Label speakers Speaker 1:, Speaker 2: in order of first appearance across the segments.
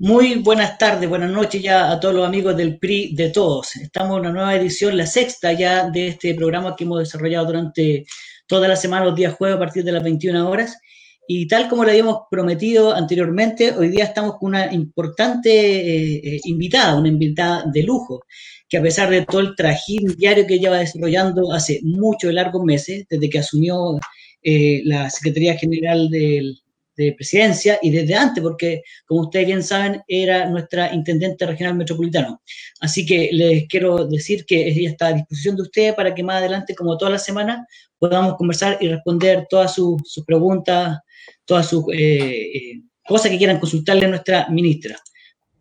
Speaker 1: Muy buenas tardes, buenas noches ya a todos los amigos del PRI de todos. Estamos en una nueva edición, la sexta ya de este programa que hemos desarrollado durante toda la semana, los días jueves a partir de las 21 horas. Y tal como le habíamos prometido anteriormente, hoy día estamos con una importante eh, eh, invitada, una invitada de lujo, que a pesar de todo el trajín diario que lleva desarrollando hace muchos largos meses, desde que asumió eh, la Secretaría General del, de presidencia y desde antes, porque como ustedes bien saben, era nuestra intendente regional metropolitano. Así que les quiero decir que ella está a disposición de ustedes para que más adelante, como toda la semana, podamos conversar y responder todas sus, preguntas, todas sus eh, eh, cosas que quieran consultarle a nuestra ministra.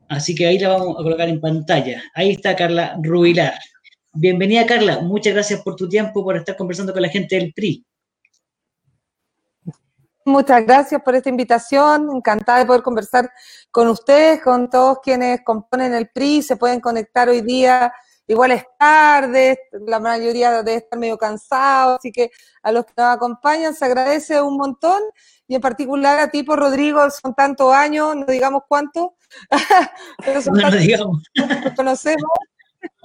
Speaker 1: Así que ahí la vamos a colocar en pantalla. Ahí está Carla Rubilar. Bienvenida, Carla. Muchas gracias por tu tiempo, por estar conversando con la gente del PRI.
Speaker 2: Muchas gracias por esta invitación. Encantada de poder conversar con ustedes, con todos quienes componen el PRI. Se pueden conectar hoy día. Igual es tarde, la mayoría debe estar medio cansado, así que a los que nos acompañan se agradece un montón y en particular a ti por Rodrigo, son tantos años, no digamos cuánto, pero son no, digamos. conocemos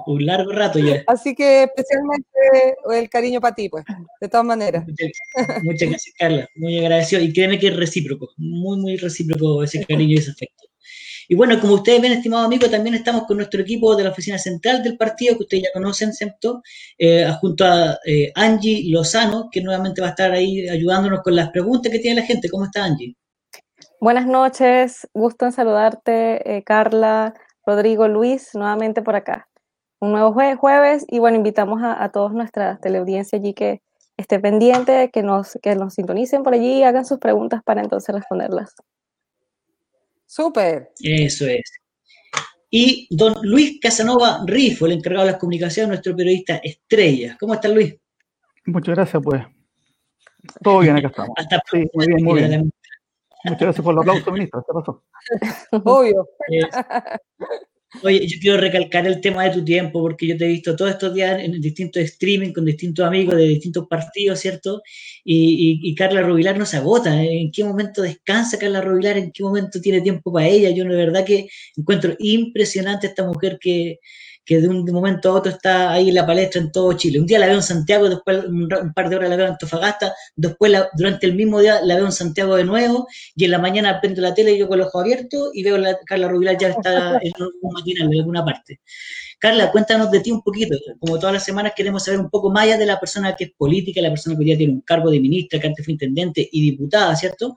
Speaker 1: un largo rato ya.
Speaker 2: Así que especialmente el cariño para ti, pues, de todas maneras.
Speaker 1: Muchas, gracias, Carla. Muy agradecido. Y créeme que es recíproco, muy, muy recíproco ese cariño y ese afecto. Y bueno, como ustedes ven, estimados amigos, también estamos con nuestro equipo de la oficina central del partido, que ustedes ya conocen, ¿cierto? Eh, junto a eh, Angie Lozano, que nuevamente va a estar ahí ayudándonos con las preguntas que tiene la gente. ¿Cómo está Angie?
Speaker 3: Buenas noches, gusto en saludarte, eh, Carla, Rodrigo, Luis, nuevamente por acá un nuevo jueves y bueno, invitamos a, a todos nuestra teleaudiencia allí que esté pendiente, que nos, que nos sintonicen por allí y hagan sus preguntas para entonces responderlas.
Speaker 2: Súper.
Speaker 1: Eso es. Y don Luis Casanova Rifo, el encargado de las comunicaciones, nuestro periodista estrella. ¿Cómo está Luis?
Speaker 4: Muchas gracias, pues. Todo bien, acá estamos. Hasta sí, muy bien, muy bien. Muchas gracias por el aplauso, ministro. ¿Qué pasó?
Speaker 2: Obvio.
Speaker 1: Oye, yo quiero recalcar el tema de tu tiempo, porque yo te he visto todos estos días en distintos streaming con distintos amigos de distintos partidos, ¿cierto? Y, Carla Rubilar no se agota. ¿eh? ¿En qué momento descansa Carla Rubilar? ¿En qué momento tiene tiempo para ella? Yo de verdad que encuentro impresionante esta mujer que, que de un momento a otro está ahí en la palestra en todo Chile. Un día la veo en Santiago, después un, par de horas la veo en Antofagasta, después durante el mismo día la veo en Santiago de nuevo, y en la mañana prendo la tele y yo con los ojos abiertos y veo a Carla Rubilar ya está en un matinal en alguna parte. Carla, cuéntanos de ti un poquito. Como todas las semanas queremos saber un poco más allá de la persona que es política, la persona que hoy día tiene un cargo de ministra, que antes fue intendente y diputada, ¿cierto?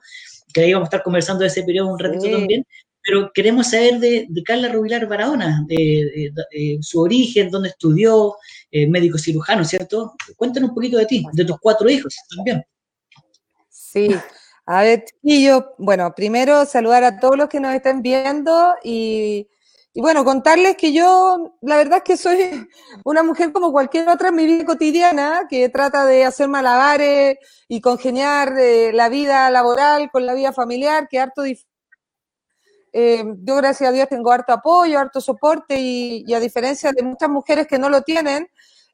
Speaker 1: Que ahí vamos a estar conversando de ese periodo un ratito también pero queremos saber de, Carla Rubilar Barahona, de, su origen, dónde estudió, eh, médico cirujano, ¿cierto? Cuéntanos un poquito de ti, de tus cuatro hijos también.
Speaker 2: Sí, a ver, chiquillos, bueno, primero saludar a todos los que nos estén viendo y, bueno, contarles que yo, la verdad es que soy una mujer como cualquier otra en mi vida cotidiana, que trata de hacer malabares y congeniar eh, la vida laboral con la vida familiar, que harto difícil eh, yo gracias a Dios tengo harto apoyo, harto soporte y, a diferencia de muchas mujeres que no lo tienen,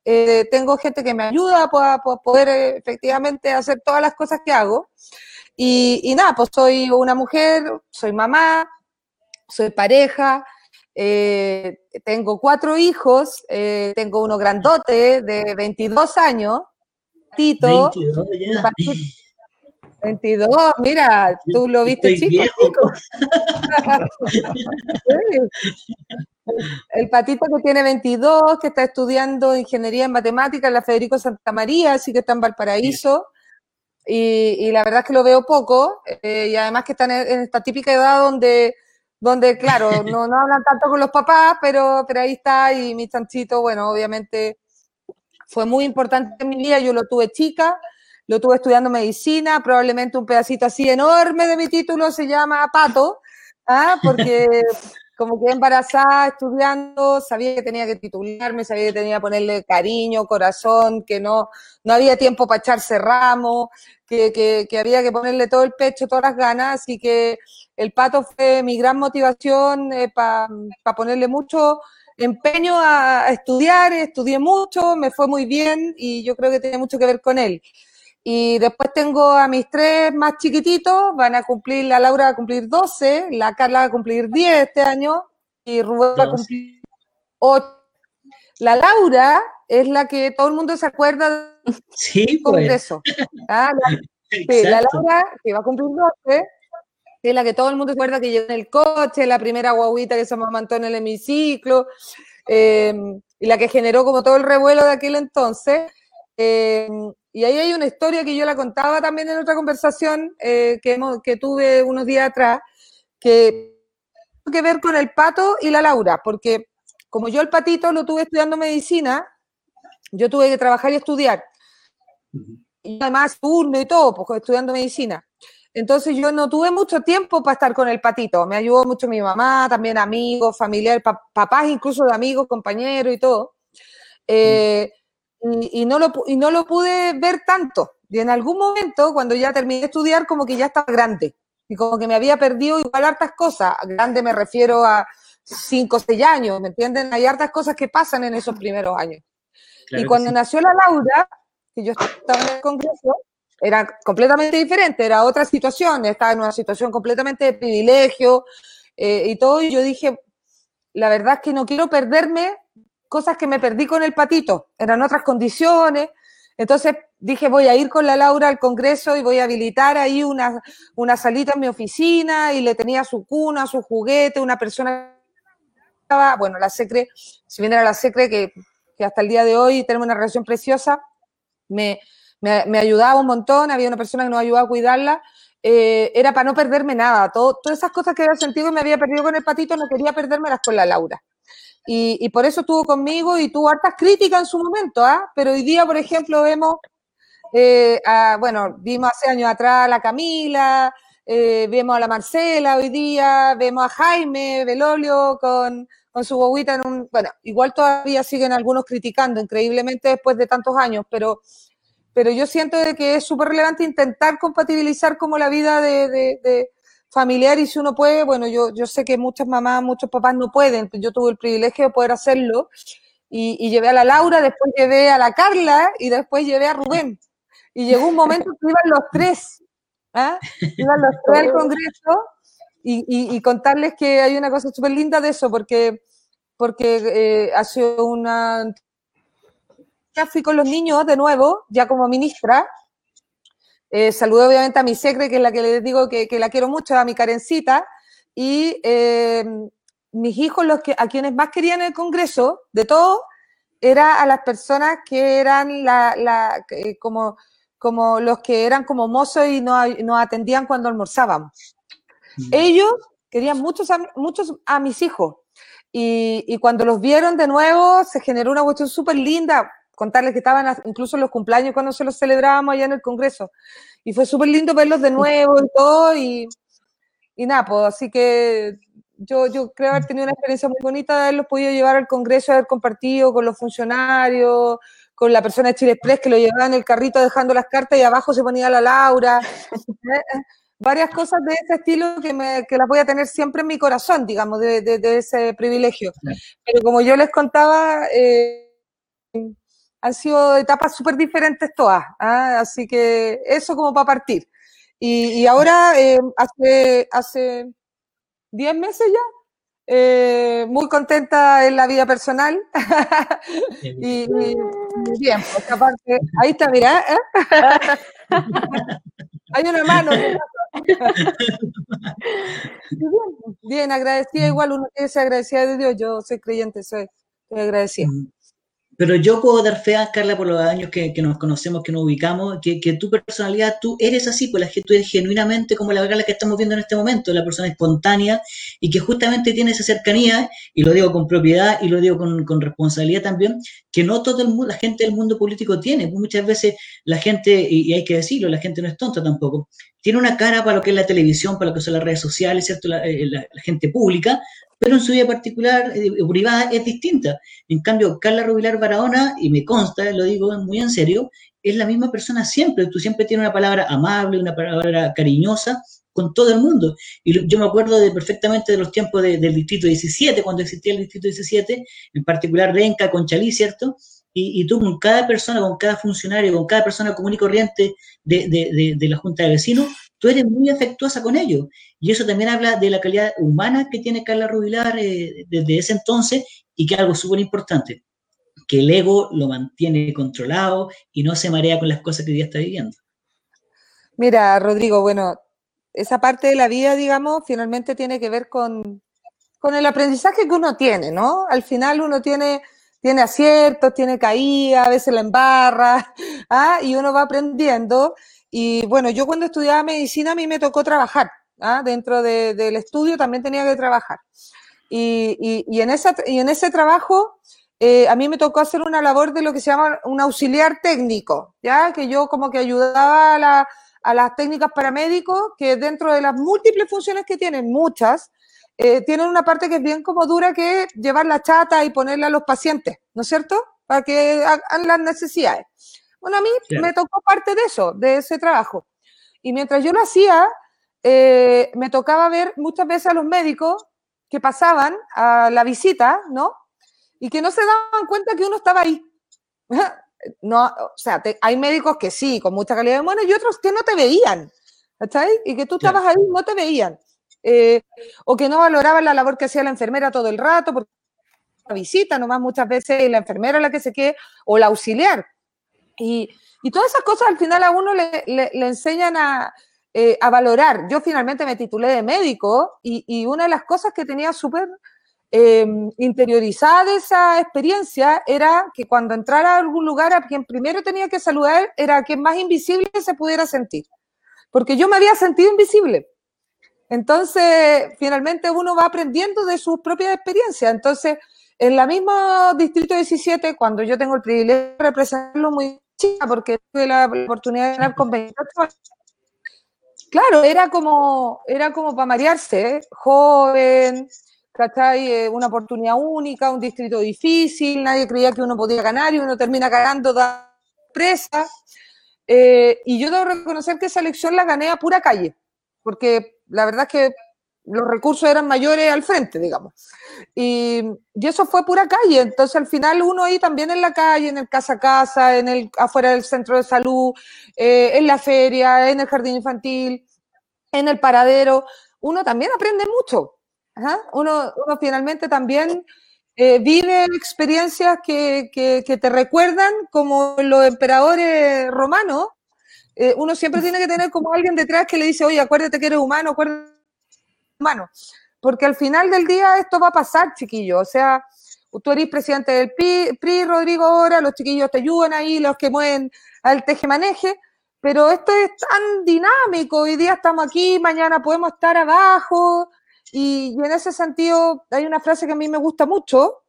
Speaker 2: eh, tengo gente que me ayuda a, poder eh, efectivamente hacer todas las cosas que hago. Y, nada, pues soy una mujer, soy mamá, soy pareja, tengo cuatro hijos, tengo uno grandote de 22 años, Tito, 22, mira, tú lo viste chico. El patito que tiene 22, que está estudiando ingeniería en matemáticas en la Federico Santa María, así que está en Valparaíso. Y, la verdad es que lo veo poco, eh, y además que está en, esta típica edad donde, donde claro, no, no hablan tanto con los papás, pero, pero ahí está, y mi chanchito, bueno, obviamente fue muy importante en mi vida, yo lo tuve chica, lo tuve estudiando medicina, probablemente un pedacito así enorme de mi título se llama Pato, ¿ah? porque como que embarazada, estudiando, sabía que tenía que titularme, sabía que tenía que ponerle cariño, corazón, que no, no había tiempo para echarse ramo, que, que, había que ponerle todo el pecho, todas las ganas, así que el pato fue mi gran motivación eh, para ponerle mucho empeño a, a, estudiar, estudié mucho, me fue muy bien y yo creo que tiene mucho que ver con él. Y después tengo a mis tres más chiquititos, van a cumplir, la Laura va a cumplir 12, la Carla va a cumplir 10 este año y Rubén va a cumplir 8. La Laura es la que todo el mundo se acuerda
Speaker 1: sí, del pues.
Speaker 2: Congreso. Ah, la, Laura, que va a cumplir 12, es la que todo el mundo se acuerda que llegó en el coche, la primera guaguita que se amamantó en el hemiciclo, eh, y la que generó como todo el revuelo de aquel entonces. Eh, y ahí hay una historia que yo la contaba también en otra conversación eh, que, tuve unos días atrás, que tiene que ver con el pato y la Laura, porque como yo el patito lo tuve estudiando medicina, yo tuve que trabajar y estudiar. Y además turno y todo, pues estudiando medicina. Entonces yo no tuve mucho tiempo para estar con el patito. Me ayudó mucho mi mamá, también amigos, familiares, papás incluso de amigos, compañeros y todo. Eh, y, no lo, y no lo pude ver tanto. Y en algún momento, cuando ya terminé de estudiar, como que ya estaba grande. Y como que me había perdido igual hartas cosas. Grande me refiero a cinco o seis años, ¿me entienden? Hay hartas cosas que pasan en esos primeros años. y cuando nació la Laura, que yo estaba en el Congreso, era completamente diferente, era otra situación, estaba en una situación completamente de privilegio eh, y todo, y yo dije, la verdad es que no quiero perderme cosas que me perdí con el patito, eran otras condiciones, entonces dije, voy a ir con la Laura al Congreso y voy a habilitar ahí una, una salita en mi oficina y le tenía su cuna, su juguete, una persona bueno, la Secre, si bien era la Secre, que, que hasta el día de hoy tenemos una relación preciosa, me, me, ayudaba un montón, había una persona que nos ayudaba a cuidarla, eh, era para no perderme nada. todas esas cosas que había sentido y me había perdido con el patito, no quería perdérmelas con la Laura. Y, por eso estuvo conmigo y tuvo hartas críticas en su momento, ¿ah? Pero hoy día, por ejemplo, vemos, eh, bueno, vimos hace años atrás a la Camila, eh, vemos a la Marcela hoy día, vemos a Jaime Belolio con, con su bobita en un... Bueno, igual todavía siguen algunos criticando, increíblemente después de tantos años, pero pero yo siento que es súper relevante intentar compatibilizar como la vida de, familiar y si uno puede, bueno, yo, yo sé que muchas mamás, muchos papás no pueden, yo tuve el privilegio de poder hacerlo y, llevé a la Laura, después llevé a la Carla y después llevé a Rubén. Y llegó un momento que iban los tres, ¿ah? iban los tres al Congreso y, contarles que hay una cosa súper linda de eso, porque, porque eh, ha sido una fui con los niños de nuevo, ya como ministra. Eh, saludo obviamente a mi secre, que es la que les digo que, la quiero mucho, a mi carencita. Y eh, mis hijos, los que, a quienes más querían en el Congreso, de todo, era a las personas que eran la, la como, como los que eran como mozos y nos no atendían cuando almorzábamos. Mm. Ellos querían muchos muchos a mis hijos. Y, y, cuando los vieron de nuevo, se generó una cuestión súper linda contarles que estaban incluso en los cumpleaños cuando se los celebrábamos allá en el Congreso. Y fue súper lindo verlos de nuevo y todo. Y, y nada, pues así que yo, yo creo haber tenido una experiencia muy bonita de haberlos podido llevar al Congreso, haber compartido con los funcionarios, con la persona de Chile Express que lo llevaba en el carrito dejando las cartas y abajo se ponía la Laura. Varias cosas de ese estilo que, me, que las voy a tener siempre en mi corazón, digamos, de, de, ese privilegio. Pero como yo les contaba, eh, han sido etapas súper diferentes todas, ¿ah? así que eso como para partir. Y, ahora, eh, hace, hace 10 meses ya, eh, muy contenta en la vida personal. y, bien, pues aparte, ahí está, mira, ¿eh? hay una mano. bien, bien, agradecida, igual uno tiene que ser agradecida de Dios, yo soy creyente, soy, soy agradecida.
Speaker 1: Pero yo puedo dar fe a Carla por los años que, nos conocemos, que nos ubicamos, que, tu personalidad, tú eres así, pues la que tú eres genuinamente como la Carla que estamos viendo en este momento, la persona espontánea y que justamente tiene esa cercanía, y lo digo con propiedad y lo digo con, responsabilidad también, que no todo el mundo, la gente del mundo político tiene. Pues muchas veces la gente, y, hay que decirlo, la gente no es tonta tampoco, tiene una cara para lo que es la televisión, para lo que son las redes sociales, ¿cierto? la eh, gente pública, pero en su vida particular, eh, privada, es distinta. En cambio, Carla Rubilar Barahona, y me consta, lo digo muy en serio, es la misma persona siempre. Tú siempre tienes una palabra amable, una palabra cariñosa con todo el mundo. Y yo me acuerdo de, perfectamente de los tiempos del Distrito 17, cuando existía el Distrito 17, en particular de Enca con Chalí, ¿cierto? y, tú con cada persona, con cada funcionario, con cada persona común y corriente de, la Junta de Vecinos, tú eres muy afectuosa con ellos. Y eso también habla de la calidad humana que tiene Carla Rubilar eh, desde ese entonces y que es algo súper importante, que el ego lo mantiene controlado y no se marea con las cosas que ya está viviendo.
Speaker 2: Mira, Rodrigo, bueno, esa parte de la vida, digamos, finalmente tiene que ver con, con el aprendizaje que uno tiene, ¿no? Al final uno tiene tiene aciertos, tiene caídas, a veces la embarra, ¿ah? y uno va aprendiendo. Y bueno, yo cuando estudiaba medicina a mí me tocó trabajar, ¿ah? dentro del estudio también tenía que trabajar. Y, en, ese trabajo eh, a mí me tocó hacer una labor de lo que se llama un auxiliar técnico, ¿ya? Que yo como que ayudaba a las técnicas paramédicos que dentro de las múltiples funciones que tienen, muchas, eh, tienen una parte que es bien como dura que es llevar la chata y ponerla a los pacientes, ¿no es cierto? Para que hagan las necesidades. Bueno, a mí me tocó parte de eso, de ese trabajo. Y mientras yo lo hacía, eh, me tocaba ver muchas veces a los médicos que pasaban a la visita, ¿no? Y que no se daban cuenta que uno estaba ahí. No, o sea, hay médicos que sí, con mucha calidad de humana, y otros que no te veían, ¿está Y que tú estabas ahí y no te veían. Eh, o que no valoraban la labor que hacía la enfermera todo el rato, porque la visita nomás muchas veces la enfermera la que se quede, o la auxiliar. Y, todas esas cosas al final a uno le, enseñan eh, a, valorar. Yo finalmente me titulé de médico y, una de las cosas que tenía súper em, interiorizada de esa experiencia era que cuando entrara a algún lugar a quien primero tenía que saludar era a quien más invisible se pudiera sentir. Porque yo me había sentido invisible. Entonces, finalmente uno va aprendiendo de sus propias experiencias. Entonces, en la misma Distrito 17, cuando yo tengo el privilegio de representarlo muy chica, porque tuve la oportunidad de ganar con 28 años, claro, era como, era como para marearse, ¿eh? joven, ¿cachai? Eh, una oportunidad única, un distrito difícil, nadie creía que uno podía ganar y uno termina ganando da presa. Eh, y yo debo reconocer que esa elección la gané a pura calle, porque la verdad es que los recursos eran mayores al frente, digamos. Y, eso fue pura calle. Entonces, al final, uno ahí también en la calle, en el casa a casa, en el, afuera del centro de salud, eh, en la feria, en el jardín infantil, en el paradero, uno también aprende mucho. Uno, uno, finalmente también eh, vive experiencias que, que, que te recuerdan como los emperadores romanos, eh, uno siempre tiene que tener como alguien detrás que le dice, oye, acuérdate que eres humano, acuérdate humano. Porque al final del día esto va a pasar, chiquillo. O sea, tú eres presidente del PRI, Rodrigo, ahora, los chiquillos te ayudan ahí, los que mueven al teje-maneje, pero esto es tan dinámico. Hoy día estamos aquí, mañana podemos estar abajo. Y, en ese sentido, hay una frase que a mí me gusta mucho,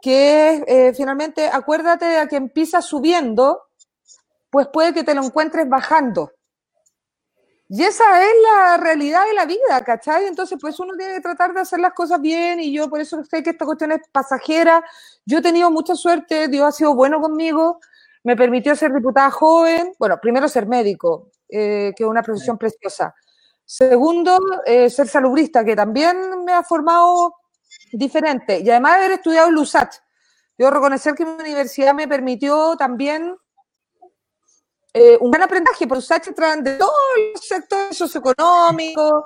Speaker 2: que es, eh, finalmente, acuérdate de que empieza subiendo pues puede que te lo encuentres bajando. Y esa es la realidad de la vida, ¿cachai? Entonces, pues uno tiene que tratar de hacer las cosas bien y yo por eso sé que esta cuestión es pasajera. Yo he tenido mucha suerte, Dios ha sido bueno conmigo, me permitió ser diputada joven, bueno, primero ser médico, eh, que es una profesión preciosa. Segundo, eh, ser salubrista, que también me ha formado diferente. Y además haber estudiado en LUSAT. Debo reconocer que mi universidad me permitió también eh, un gran aprendizaje, por USACH traen de todos los sectores socioeconómicos,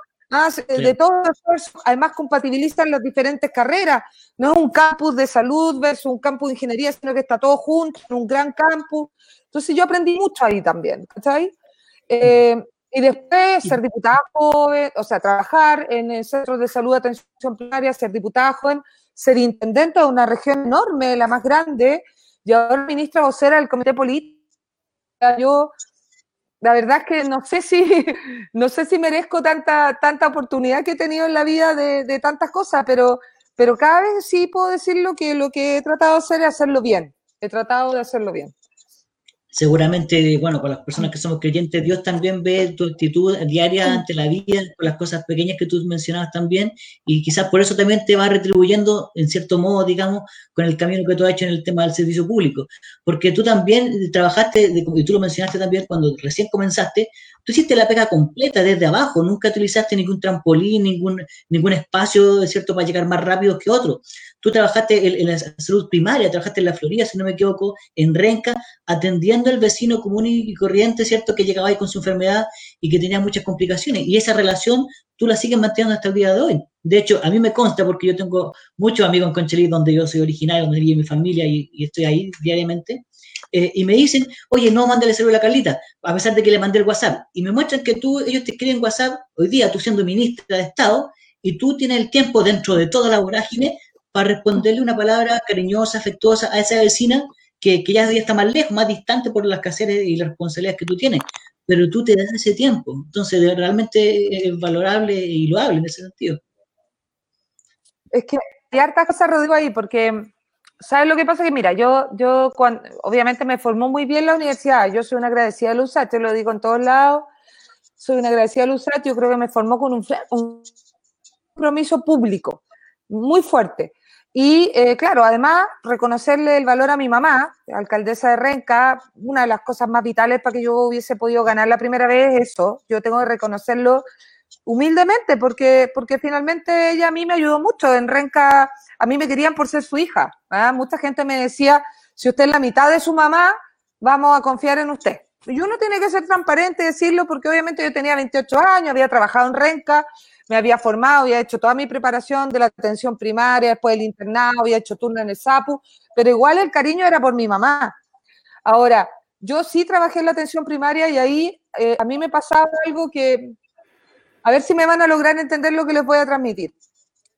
Speaker 2: de todos los además compatibilizan las diferentes carreras. No es un campus de salud versus un campus de ingeniería, sino que está todo junto, en un gran campus. Entonces yo aprendí mucho ahí también, ¿cachai? Eh, y después ser diputada joven, o sea, trabajar en el Centro de Salud de Atención Primaria, ser diputada joven, ser intendente de una región enorme, la más grande, y ahora ministra vocera del Comité Político yo la verdad es que no sé si, no sé si merezco tanta, tanta oportunidad que he tenido en la vida de, tantas cosas, pero, pero cada vez sí puedo decirlo que lo que he tratado de hacer es hacerlo bien. He tratado de hacerlo bien.
Speaker 1: Seguramente, bueno, con las personas que somos creyentes, Dios también ve tu actitud diaria ante la vida, con las cosas pequeñas que tú mencionabas también, y quizás por eso también te va retribuyendo, en cierto modo, digamos, con el camino que tú has hecho en el tema del servicio público. Porque tú también trabajaste, y tú lo mencionaste también cuando recién comenzaste, tú hiciste la pega completa desde abajo, nunca utilizaste ningún trampolín, ningún, ningún espacio, ¿cierto?, para llegar más rápido que otro. Tú trabajaste en, la salud primaria, trabajaste en la Florida, si no me equivoco, en Renca, atendiendo al vecino común y corriente, ¿cierto?, que llegaba ahí con su enfermedad y que tenía muchas complicaciones. Y esa relación tú la sigues manteniendo hasta el día de hoy. De hecho, a mí me consta porque yo tengo muchos amigos en Conchalí, donde yo soy originario, donde vive mi familia y, y estoy ahí diariamente. Eh, y me dicen, oye, no, mándale celular a Carlita, a pesar de que le mandé el WhatsApp. Y me muestran que tú, ellos te escriben WhatsApp, hoy día tú siendo ministra de Estado, y tú tienes el tiempo dentro de toda la vorágine para responderle una palabra cariñosa, afectuosa a esa vecina que, que ya está más lejos, más distante por las caseras y las responsabilidades que tú tienes. Pero tú te das ese tiempo. Entonces, realmente es valorable y loable en ese sentido.
Speaker 2: Es que hay hartas cosas, Rodrigo, ahí, porque ¿Sabes lo que pasa? Que mira, yo, yo obviamente me formó muy bien la universidad. Yo soy una agradecida de Lusat, te lo digo en todos lados. Soy una agradecida de Lusat. Yo creo que me formó con un, compromiso público muy fuerte. Y eh, claro, además, reconocerle el valor a mi mamá, alcaldesa de Renca, una de las cosas más vitales para que yo hubiese podido ganar la primera vez es eso. Yo tengo que reconocerlo humildemente, porque, porque finalmente ella a mí me ayudó mucho. En Renca, a mí me querían por ser su hija. ¿ah? Mucha gente me decía, si usted es la mitad de su mamá, vamos a confiar en usted. Y uno tiene que ser transparente decirlo, porque obviamente yo tenía 28 años, había trabajado en Renca, me había formado, había hecho toda mi preparación de la atención primaria, después del internado, había hecho turno en el SAPU, pero igual el cariño era por mi mamá. Ahora, yo sí trabajé en la atención primaria y ahí eh, a mí me pasaba algo que, a ver si me van a lograr entender lo que les voy a transmitir.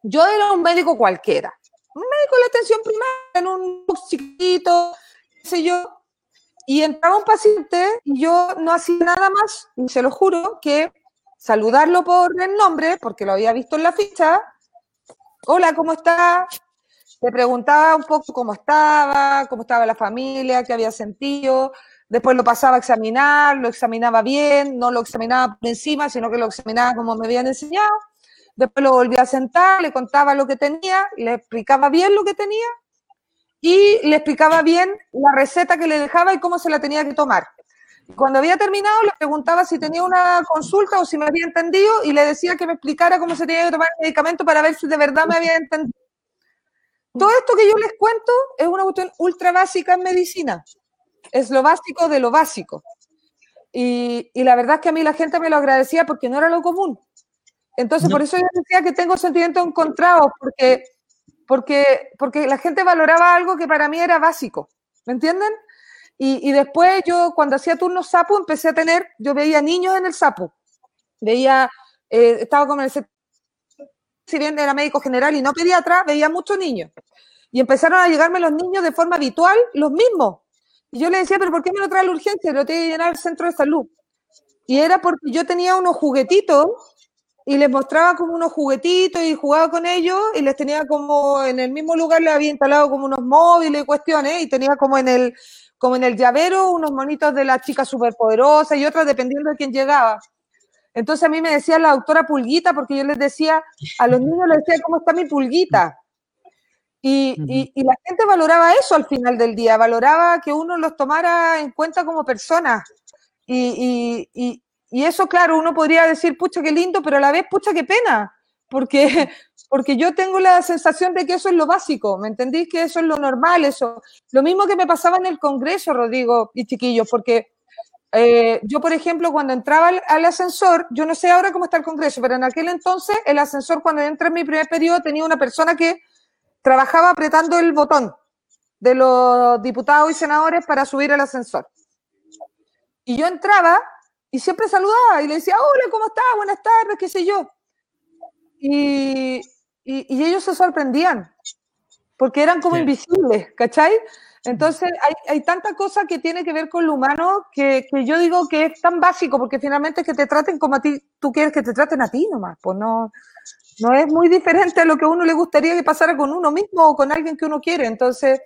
Speaker 2: Yo era un médico cualquiera, un médico de la atención primaria, en un chiquito, qué sé yo, y entraba un paciente y yo no hacía nada más, se lo juro, que saludarlo por el nombre, porque lo había visto en la ficha. Hola, ¿cómo está? Le preguntaba un poco cómo estaba, cómo estaba la familia, qué había sentido, después lo pasaba a examinar, lo examinaba bien, no lo examinaba por encima, sino que lo examinaba como me habían enseñado. Después lo volvía a sentar, le contaba lo que tenía, le explicaba bien lo que tenía y le explicaba bien la receta que le dejaba y cómo se la tenía que tomar. Cuando había terminado, le preguntaba si tenía una consulta o si me había entendido y le decía que me explicara cómo se tenía que tomar el medicamento para ver si de verdad me había entendido. Todo esto que yo les cuento es una cuestión ultra básica en medicina es lo básico de lo básico. Y, la verdad es que a mí la gente me lo agradecía porque no era lo común. Entonces, por eso yo decía que tengo sentimientos encontrados, porque, porque, porque la gente valoraba algo que para mí era básico. ¿Me entienden? Y, después yo, cuando hacía turnos sapo, empecé a tener, yo veía niños en el sapo. Veía, eh, estaba como en el si bien era médico general y no pediatra, veía muchos niños. Y empezaron a llegarme los niños de forma habitual, los mismos. Y yo le decía, pero ¿por qué me lo trae la urgencia? Lo tiene que llenar el centro de salud. Y era porque yo tenía unos juguetitos y les mostraba como unos juguetitos y jugaba con ellos y les tenía como en el mismo lugar les había instalado como unos móviles y cuestiones y tenía como en el como en el llavero unos monitos de la chica superpoderosa y otras dependiendo de quién llegaba. Entonces a mí me decía la doctora Pulguita porque yo les decía, a los niños les decía, ¿cómo está mi pulguita? Y, la gente valoraba eso al final del día, valoraba que uno los tomara en cuenta como personas. Y, eso, claro, uno podría decir, pucha, qué lindo, pero a la vez, pucha, qué pena, porque, porque yo tengo la sensación de que eso es lo básico, ¿me entendís? Que eso es lo normal, eso. Lo mismo que me pasaba en el Congreso, Rodrigo y chiquillos, porque eh, yo, por ejemplo, cuando entraba al, al, ascensor, yo no sé ahora cómo está el Congreso, pero en aquel entonces el ascensor, cuando entré en mi primer periodo, tenía una persona que trabajaba apretando el botón de los diputados y senadores para subir al ascensor. Y yo entraba y siempre saludaba y le decía, hola, ¿cómo estás? Buenas tardes, qué sé yo. Y, y, ellos se sorprendían, porque eran como invisibles, ¿cachai? Entonces hay, hay, tanta cosa que tiene que ver con lo humano que, que, yo digo que es tan básico, porque finalmente es que te traten como a ti, tú quieres que te traten a ti nomás, pues no, no es muy diferente a lo que a uno le gustaría que pasara con uno mismo o con alguien que uno quiere. Entonces,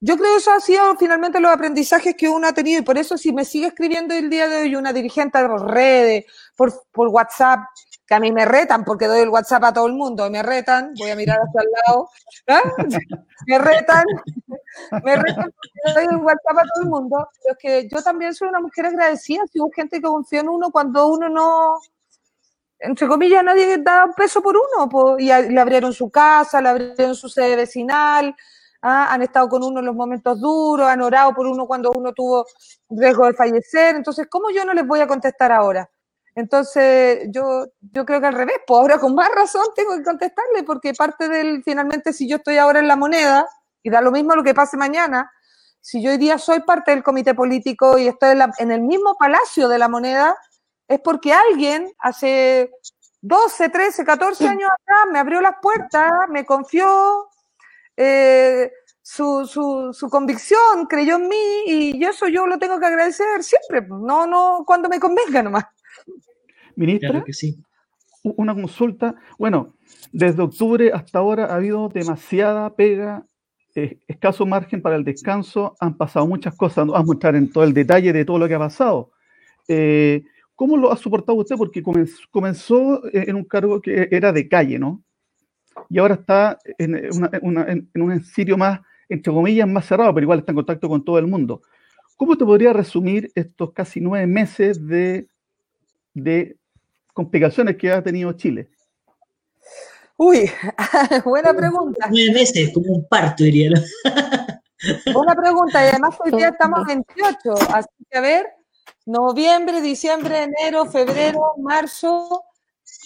Speaker 2: yo creo que eso ha sido finalmente los aprendizajes que uno ha tenido y por eso si me sigue escribiendo el día de hoy una dirigente por redes, por, WhatsApp, que a mí me retan porque doy el WhatsApp a todo el mundo me retan, voy a mirar hacia el lado, ¿ah? me retan, me retan porque doy el WhatsApp a todo el mundo, pero es que yo también soy una mujer agradecida, si hubo gente que confió en uno cuando uno no, entre comillas, nadie daba un peso por uno, y le abrieron su casa, le abrieron su sede vecinal, ¿ah? han estado con uno en los momentos duros, han orado por uno cuando uno tuvo riesgo de fallecer. Entonces, ¿cómo yo no les voy a contestar ahora? Entonces, yo, yo creo que al revés, pues ahora con más razón tengo que contestarle, porque parte del, finalmente, si yo estoy ahora en la moneda, y da lo mismo lo que pase mañana, si yo hoy día soy parte del comité político y estoy en, en el mismo palacio de la moneda, es porque alguien hace 12, 13, 14 años atrás me abrió las puertas, me confió, eh, su, su, su, convicción, creyó en mí y eso yo lo tengo que agradecer siempre, no, no cuando me convenga nomás.
Speaker 4: Ministra, una consulta. Bueno, desde octubre hasta ahora ha habido demasiada pega, eh, escaso margen para el descanso, han pasado muchas cosas, no vamos a mostrar en todo el detalle de todo lo que ha pasado. Eh, ¿Cómo lo ha soportado usted? Porque comenzó en un cargo que era de calle, ¿no? y ahora está en, un sitio más, entre comillas, más cerrado, pero igual está en contacto con todo el mundo. ¿Cómo te podría resumir estos casi nueve meses de, de complicaciones que ha tenido Chile?
Speaker 2: Uy, buena pregunta.
Speaker 1: Nueve meses, como un parto, diría.
Speaker 2: Buena pregunta, y además hoy día estamos 28, así que a ver, noviembre, diciembre, enero, febrero, marzo.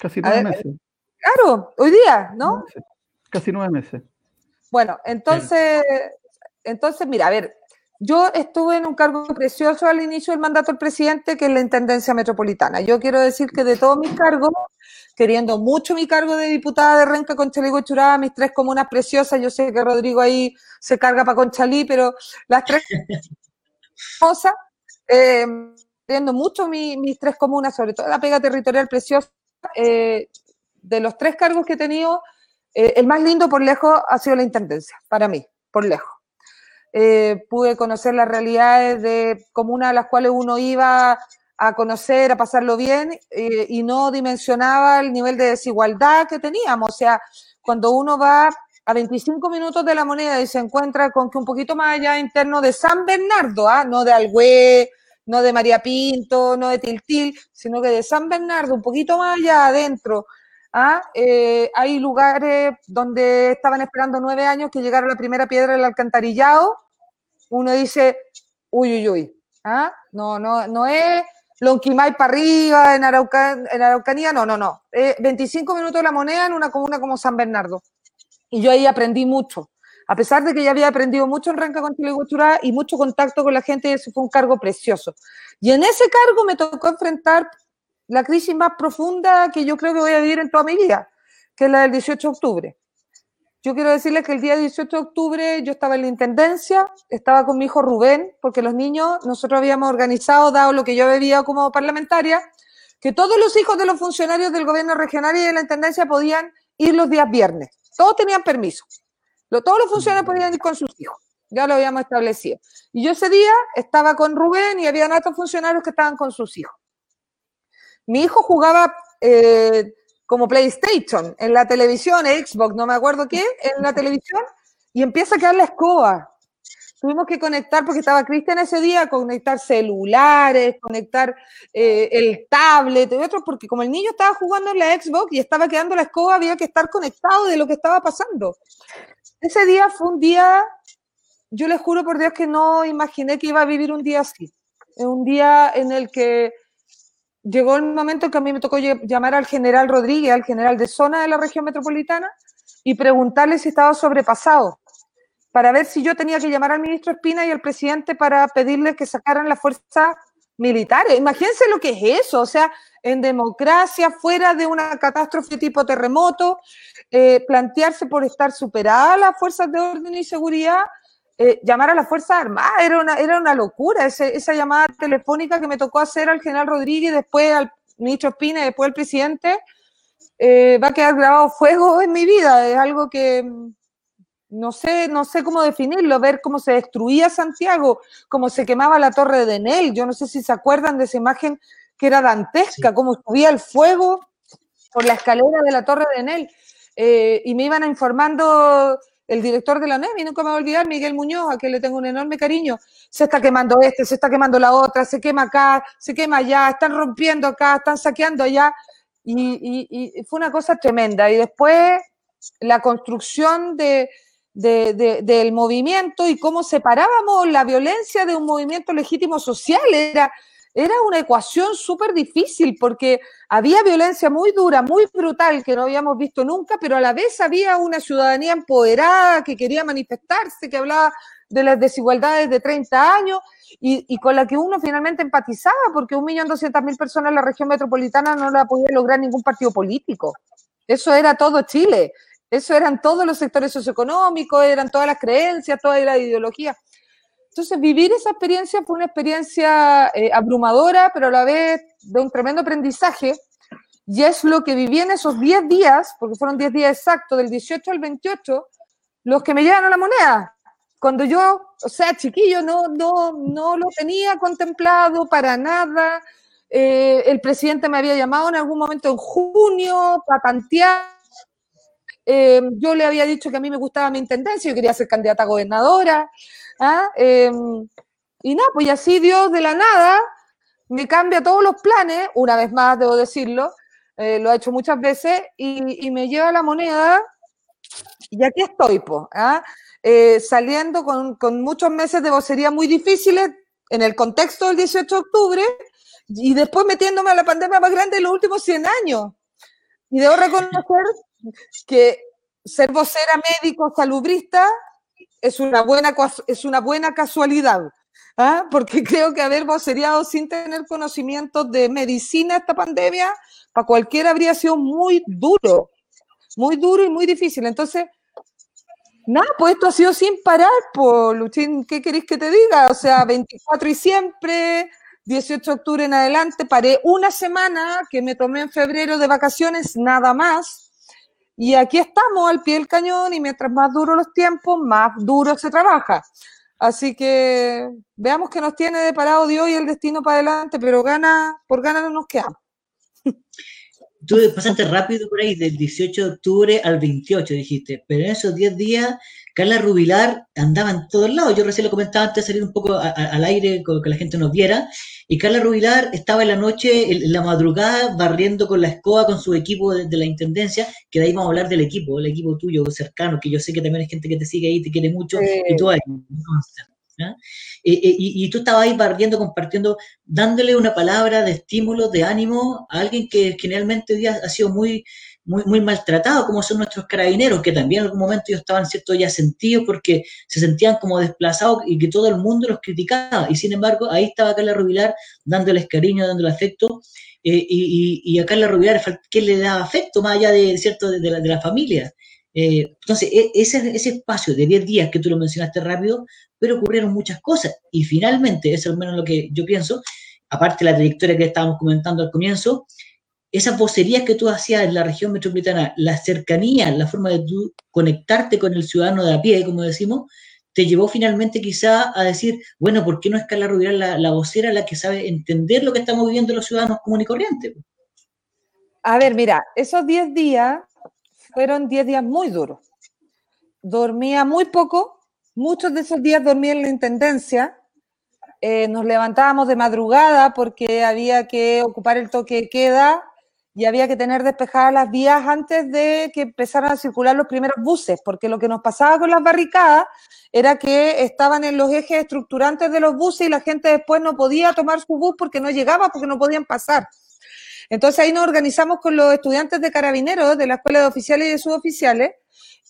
Speaker 4: Casi nueve meses.
Speaker 2: Claro, hoy día, ¿no?
Speaker 4: Casi nueve meses.
Speaker 2: Bueno, entonces, entonces, mira, a ver, yo estuve en un cargo precioso al inicio del mandato del presidente, que es la Intendencia Metropolitana. Yo quiero decir que de todos mis cargos, queriendo mucho mi cargo de diputada de Renca, Conchalí y Churá, mis tres comunas preciosas, yo sé que Rodrigo ahí se carga para Conchalí, pero las tres cosas, eh, mucho mis tres comunas, sobre todo la pega territorial preciosa, eh, de los tres cargos que he tenido, eh, el más lindo por lejos ha sido la intendencia, para mí, por lejos. Eh, pude conocer las realidades de comunas a las cuales uno iba a conocer, a pasarlo bien, y no dimensionaba el nivel de desigualdad que teníamos. O sea, cuando uno va a 25 minutos de la moneda y se encuentra con que un poquito más allá interno de San Bernardo, ¿ah? no de Algüe, no de María Pinto, no de Tiltil, sino que de San Bernardo, un poquito más allá adentro, ¿ah? Eh, hay lugares donde estaban esperando nueve años que llegara la primera piedra del alcantarillado. Uno dice, uy, uy, uy. ¿ah? No, no, no es Lonquimay para arriba, en, en Araucanía, no, no, no. 25 minutos de la moneda en una comuna como San Bernardo. Y yo ahí aprendí mucho. A pesar de que ya había aprendido mucho en Ranca con Chile y mucho contacto con la gente, eso fue un cargo precioso. Y en ese cargo me tocó enfrentar la crisis más profunda que yo creo que voy a vivir en toda mi vida, que es la del 18 de octubre. Yo quiero decirles que el día 18 de octubre yo estaba en la intendencia, estaba con mi hijo Rubén, porque los niños, nosotros habíamos organizado, dado lo que yo bebía como parlamentaria, que todos los hijos de los funcionarios del gobierno regional y de la intendencia podían ir los días viernes. Todos tenían permiso. Todos los funcionarios podían ir con sus hijos. Ya lo habíamos establecido. Y yo ese día estaba con Rubén y había otros funcionarios que estaban con sus hijos. Mi hijo jugaba eh, como PlayStation en la televisión, Xbox, no me acuerdo qué, en la televisión, y empieza a quedar la escoba. Tuvimos que conectar, porque estaba Cristian ese día, conectar celulares, conectar eh, el tablet y otros, porque como el niño estaba jugando en la Xbox y estaba quedando la escoba, había que estar conectado de lo que estaba pasando. Ese día fue un día, yo les juro por Dios que no imaginé que iba a vivir un día así. Un día en el que llegó el momento que a mí me tocó llamar al general Rodríguez, al general de zona de la región metropolitana, y preguntarle si estaba sobrepasado, para ver si yo tenía que llamar al ministro Espina y al presidente para pedirle que sacaran las fuerzas militares. Imagínense lo que es eso, o sea, en democracia, fuera de una catástrofe tipo terremoto, eh, plantearse por estar superadas las fuerzas de orden y seguridad eh, llamar a las Fuerzas Armadas era una, era una locura. esa llamada telefónica que me tocó hacer al general Rodríguez, después al ministro Espina después al presidente, eh, va a quedar grabado fuego en mi vida. Es algo que no sé, no sé cómo definirlo, ver cómo se destruía Santiago, cómo se quemaba la torre de Enel. Yo no sé si se acuerdan de esa imagen que era dantesca, cómo subía el fuego por la escalera de la torre de Enel. Eh, y me iban informando el director de la NEM, y nunca me voy a olvidar, Miguel Muñoz, a quien le tengo un enorme cariño. Se está quemando este, se está quemando la otra, se quema acá, se quema allá, están rompiendo acá, están saqueando allá. Y, y fue una cosa tremenda. Y después la construcción de, del movimiento y cómo separábamos la violencia de un movimiento legítimo social. Era, era una ecuación súper difícil porque había violencia muy dura, muy brutal que no habíamos visto nunca, pero a la vez había una ciudadanía empoderada que quería manifestarse, que hablaba de las desigualdades de 30 años y, y con la que uno finalmente empatizaba porque un millón doscientas mil personas en la región metropolitana no la podía lograr ningún partido político. Eso era todo Chile. Eso eran todos los sectores socioeconómicos, eran todas las creencias, toda la ideología. Entonces, vivir esa experiencia fue una experiencia eh, abrumadora, pero a la vez de un tremendo aprendizaje. Y es lo que viví en esos 10 días, porque fueron 10 días exactos, del 18 al 28, los que me llevan a la moneda. Cuando yo, o sea, chiquillo, no, no, no lo tenía contemplado para nada. Eh, el presidente me había llamado en algún momento en junio para tantear Em, yo le había dicho que a mí me gustaba mi intendencia, yo quería ser candidata a gobernadora. ¿ah? Em, y nada, pues así Dios de la nada me cambia todos los planes, una vez más debo decirlo, eh, lo ha hecho muchas veces, y, me lleva la moneda, y aquí estoy, pues, saliendo con, con, muchos meses de vocería muy difíciles en el contexto del 18 de octubre, y después metiéndome a la pandemia más grande de los últimos 100 años. Y debo reconocer que ser vocera médico salubrista es una buena, es una buena casualidad, ¿ah? porque creo que haber voceriado sin tener conocimientos de medicina esta pandemia, para cualquiera habría sido muy duro, muy duro y muy difícil. Entonces, nada, pues esto ha sido sin parar, por Luchín, ¿qué queréis que te diga? O sea, 24 y siempre, 18 de octubre en adelante, paré una semana que me tomé en febrero de vacaciones, nada más y aquí estamos al pie del cañón y mientras más duros los tiempos, más duro se trabaja. Así que veamos qué nos tiene de parado Dios y el destino para adelante, pero gana, por gana no nos quedamos.
Speaker 1: Tú pasaste rápido por ahí, del 18 de octubre al 28, dijiste, pero en esos 10 días Carla Rubilar andaba en todos lados. Yo recién lo comentaba antes de salir un poco al aire, que la gente nos viera. Y Carla Rubilar estaba en la noche, en la madrugada, barriendo con la escoba con su equipo de, la intendencia, que de ahí vamos a hablar del equipo, el equipo tuyo cercano, que yo sé que también hay gente que te sigue ahí, te quiere mucho, y tú ahí. Y, y, tú estabas ahí barriendo, compartiendo, dándole una palabra de estímulo, de ánimo a alguien que generalmente hoy día ha sido muy muy, muy maltratados, como son nuestros carabineros, que también en algún momento ellos estaban cierto ya sentidos porque se sentían como desplazados y que todo el mundo los criticaba. Y sin embargo, ahí estaba Carla Rubilar dándoles cariño, dándoles afecto. Eh, y, y, a Carla Rubilar, ¿qué le da afecto más allá de, cierto, de, la, de la familia? Eh, entonces, e, ese, ese espacio de 10 días que tú lo mencionaste rápido, pero ocurrieron muchas cosas. Y finalmente, eso es al menos lo que yo pienso, aparte de la trayectoria que estábamos comentando al comienzo, esas vocerías que tú hacías en la región metropolitana, la cercanía, la forma de tú conectarte con el ciudadano de a pie, como decimos, te llevó finalmente quizá a decir, bueno, ¿por qué no es Carla Rubilar la, la vocera la que sabe entender lo que estamos viviendo los ciudadanos corrientes?
Speaker 2: A ver, mira, esos 10 días fueron 10 días muy duros. Dormía muy poco, muchos de esos días dormía en la intendencia, eh, nos levantábamos de madrugada porque había que ocupar el toque de queda y había que tener despejadas las vías antes de que empezaran a circular los primeros buses, porque lo que nos pasaba con las barricadas era que estaban en los ejes estructurantes de los buses y la gente después no podía tomar su bus porque no llegaba, porque no podían pasar. Entonces ahí nos organizamos con los estudiantes de carabineros de la Escuela de Oficiales y de Suboficiales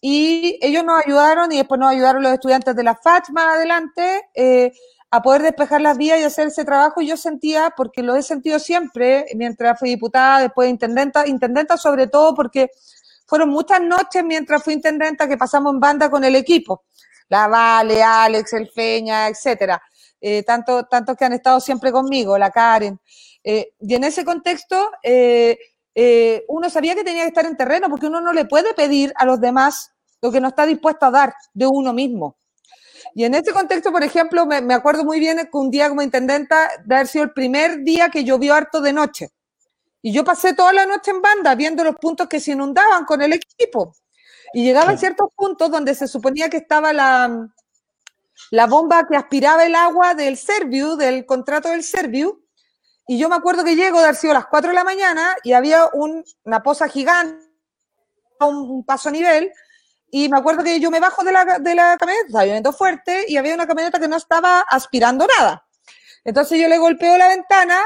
Speaker 2: y ellos nos ayudaron y después nos ayudaron los estudiantes de la FACH más adelante. Eh, a poder despejar las vías y hacer ese trabajo. Yo sentía, porque lo he sentido siempre, mientras fui diputada, después intendenta, intendenta sobre todo porque fueron muchas noches mientras fui intendenta que pasamos en banda con el equipo. La Vale, Alex, el Feña, etcétera. Eh, tanto, tantos que han estado siempre conmigo, la Karen. Eh, y en ese contexto, eh, uno sabía que tenía que estar en terreno porque uno no le puede pedir a los demás lo que no está dispuesto a dar de uno mismo. Y en este contexto, por ejemplo, me, acuerdo muy bien que un día como intendenta de haber sido el primer día que llovió harto de noche. Y yo pasé toda la noche en banda viendo los puntos que se inundaban con el equipo. Y llegaban ciertos puntos donde se suponía que estaba la, la bomba que aspiraba el agua del Serviu, del contrato del Serviu. Y yo me acuerdo que llego de haber sido a las 4 de la mañana y había una poza gigante, un, paso a nivel. Y me acuerdo que yo me bajo de la, de la camioneta, estaba lloviendo fuerte y había una camioneta que no estaba aspirando nada. Entonces yo le golpeo la ventana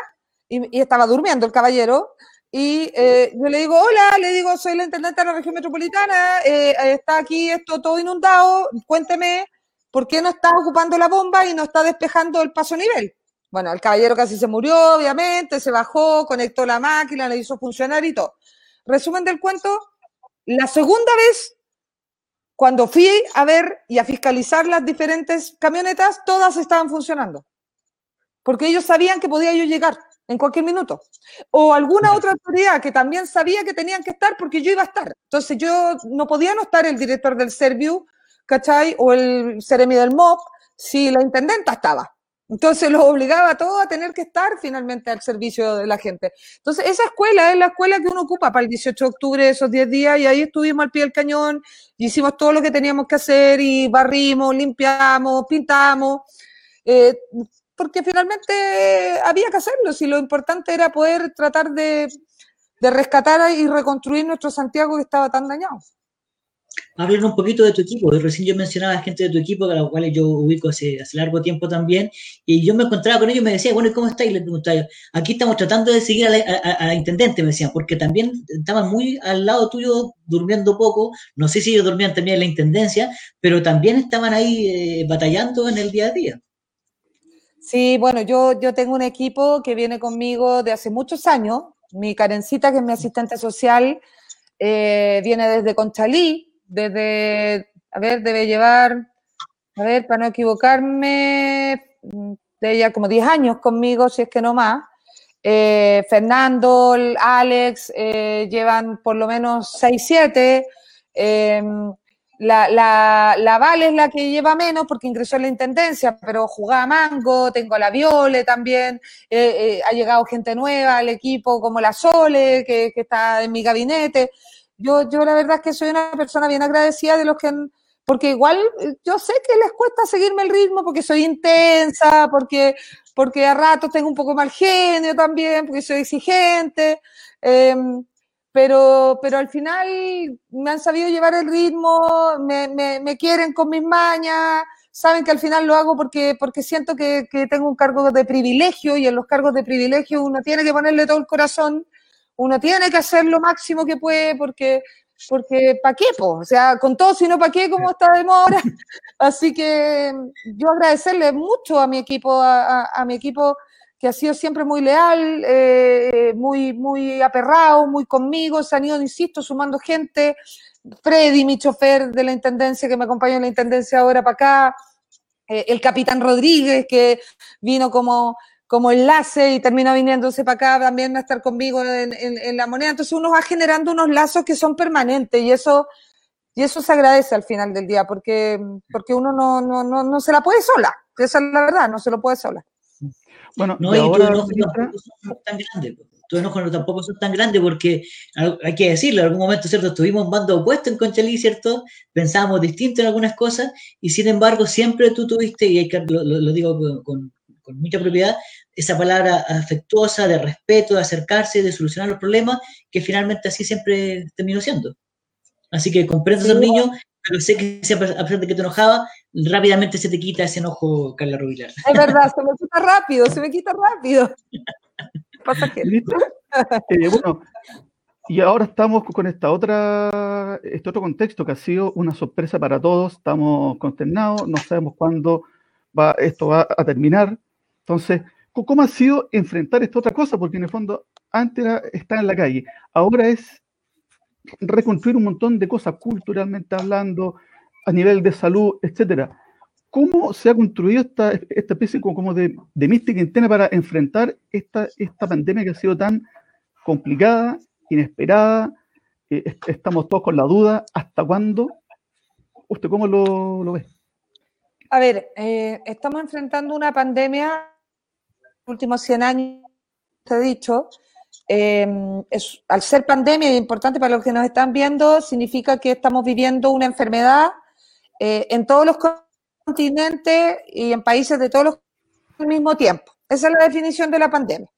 Speaker 2: y, estaba durmiendo el caballero. Y eh, yo le digo, hola, le digo, soy la intendente de la región metropolitana, eh, está aquí esto todo inundado, cuénteme ¿por qué no está ocupando la bomba y no está despejando el paso nivel? Bueno, el caballero casi se murió, obviamente, se bajó, conectó la máquina, le hizo funcionar y todo. Resumen del cuento, la segunda vez, cuando fui a ver y a fiscalizar las diferentes camionetas, todas estaban funcionando. Porque ellos sabían que podía yo llegar en cualquier minuto. O alguna otra autoridad que también sabía que tenían que estar porque yo iba a estar. Entonces yo no podía no estar el director del Serviu ¿cachai? O el Ceremi del MOP, si la intendenta estaba. Entonces los obligaba a todos a tener que estar finalmente al servicio de la gente. Entonces esa escuela es la escuela que uno ocupa para el 18 de octubre, esos 10 días, y ahí estuvimos al pie del cañón, y hicimos todo lo que teníamos que hacer, y barrimos, limpiamos, pintamos, eh, porque finalmente había que hacerlo, si lo importante era poder tratar de, de rescatar y reconstruir nuestro Santiago que estaba tan dañado.
Speaker 1: Háblanos un poquito de tu equipo. Recién yo mencionaba a gente de tu equipo, a los cuales yo ubico hace, hace, largo tiempo también, y yo me encontraba con ellos y me decía, bueno, ¿cómo estáis? Les preguntaba aquí estamos tratando de seguir a la, intendente, me decían, porque también estaban muy al lado tuyo, durmiendo poco, no sé si ellos dormían también en la intendencia, pero también estaban ahí eh, batallando en el día a día.
Speaker 2: Sí, bueno, yo, yo tengo un equipo que viene conmigo de hace muchos años. Mi Karencita, que es mi asistente social, eh, viene desde Conchalí, desde, a ver, debe llevar, a ver, para no equivocarme, de ella como 10 años conmigo, si es que no más. Eh, Fernando, Alex, eh, llevan por lo menos 6, 7. Em, la, la, la, Vale es la que lleva menos porque ingresó en la intendencia, pero jugaba Mango, tengo a la Viole también, eh, ha llegado gente nueva al equipo como la Sole, que está en mi gabinete. Yo, yo la verdad es que soy una persona bien agradecida de los que, porque igual eh, yo sé que les cuesta seguirme el ritmo porque soy intensa, porque, porque a ratos tengo un poco mal genio también, porque soy exigente, em, pero, pero al final me han sabido llevar el ritmo, me, me, me, quieren con mis mañas, saben que al final lo hago porque, porque siento que, que tengo un cargo de privilegio y en los cargos de privilegio uno tiene que ponerle todo el corazón uno tiene que hacer lo máximo que puede porque, porque ¿para qué? O sea, con todo, si no, ¿para qué? Como está de moda. Así que yo agradecerle mucho a mi equipo, a, mi equipo que ha sido siempre muy leal, eh, muy, muy aperrado, muy conmigo, se han ido, insisto, sumando gente. Freddy, mi chofer de la Intendencia, que me acompaña en la Intendencia ahora para acá, eh, el capitán Rodríguez, que vino como como enlace y termina viniéndose para acá también a estar conmigo en, la moneda. Entonces uno va generando unos lazos que son permanentes y eso, y eso se agradece al final del día porque, porque uno no, no, no, no se la puede sola. Esa es la verdad, no se lo puede sola.
Speaker 1: Bueno, no, y ahora, tu enojo tampoco son tan grandes. Tu enojo tampoco son tan grandes porque hay que decirlo, en algún momento, ¿cierto? Estuvimos en bando opuesto en Conchalí, ¿cierto? Pensábamos distinto en algunas cosas y sin embargo siempre tú tuviste, y hay que, lo, digo con con mucha propiedad, esa palabra afectuosa, de respeto, de acercarse, de solucionar los problemas, que finalmente así siempre terminó siendo. Así que comprendo a esos niños, pero sé que siempre, a pesar de que te enojaba, rápidamente se te quita ese enojo, Carla Rubilar.
Speaker 2: Es verdad, se me quita rápido, se me quita rápido. Pasa que...
Speaker 4: Eh, bueno, y ahora estamos con esta otra, este otro contexto que ha sido una sorpresa para todos. Estamos consternados, no sabemos cuándo va, esto va a terminar. Entonces, ¿cómo ha sido enfrentar esta otra cosa? Porque en el fondo, antes era estar en la calle, ahora es reconstruir un montón de cosas culturalmente hablando, a nivel de salud, etcétera. ¿Cómo se ha construido esta, esta especie como de, mística interna para enfrentar esta, esta pandemia que ha sido tan complicada, inesperada? Eh, estamos todos con la duda, ¿hasta cuándo? ¿Usted cómo lo, lo ve?
Speaker 2: A ver, eh, estamos enfrentando una pandemia, últimos 100 años, te he dicho, em, al ser pandemia, y importante para los que nos están viendo, significa que estamos viviendo una enfermedad eh, en todos los continentes y en países de todos los al mismo tiempo. Esa es la definición de la pandemia.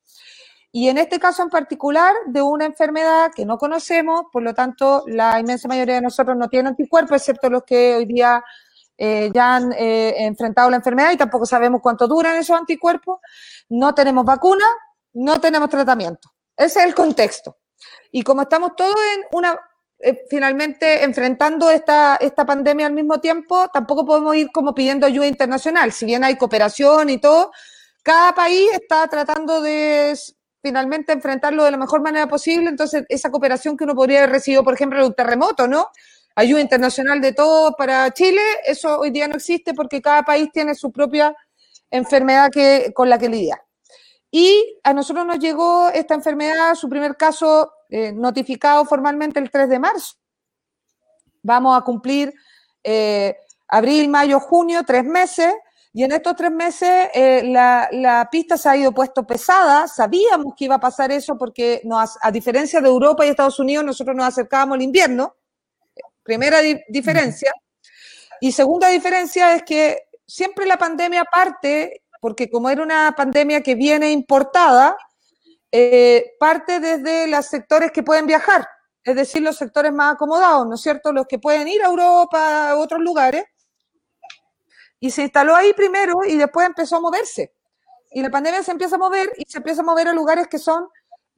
Speaker 2: Y en este caso en particular, de una enfermedad que no conocemos, por lo tanto, la inmensa mayoría de nosotros no tiene anticuerpos, excepto los que hoy día eh, ya han eh, enfrentado la enfermedad y tampoco sabemos cuánto duran esos anticuerpos. No tenemos vacuna, no tenemos tratamiento. Ese es el contexto. Y como estamos todos en una, eh, finalmente enfrentando esta, pandemia al mismo tiempo, tampoco podemos ir como pidiendo ayuda internacional. Si bien hay cooperación y todo, cada país está tratando de finalmente enfrentarlo de la mejor manera posible. Entonces, esa cooperación que uno podría haber recibido, por ejemplo, de un terremoto, ¿no? Ayuda internacional de todo para Chile, eso hoy día no existe porque cada país tiene su propia enfermedad que, con la que lidiar. Y a nosotros nos llegó esta enfermedad, su primer caso eh, notificado formalmente el 3 de marzo. Vamos a cumplir eh, abril, mayo, junio, tres meses. Y en estos tres meses eh, la, pista se ha ido puesto pesada. Sabíamos que iba a pasar eso porque a diferencia de Europa y Estados Unidos, nosotros nos acercábamos al invierno. Primera diferencia. Y segunda diferencia es que siempre la pandemia parte porque como era una pandemia que viene importada, eh, parte desde los sectores que pueden viajar, es decir, los sectores más acomodados, ¿no es cierto? Los que pueden ir a Europa, a otros lugares. Y se instaló ahí primero y después empezó a moverse. Y la pandemia se empieza a mover y se empieza a mover a lugares que son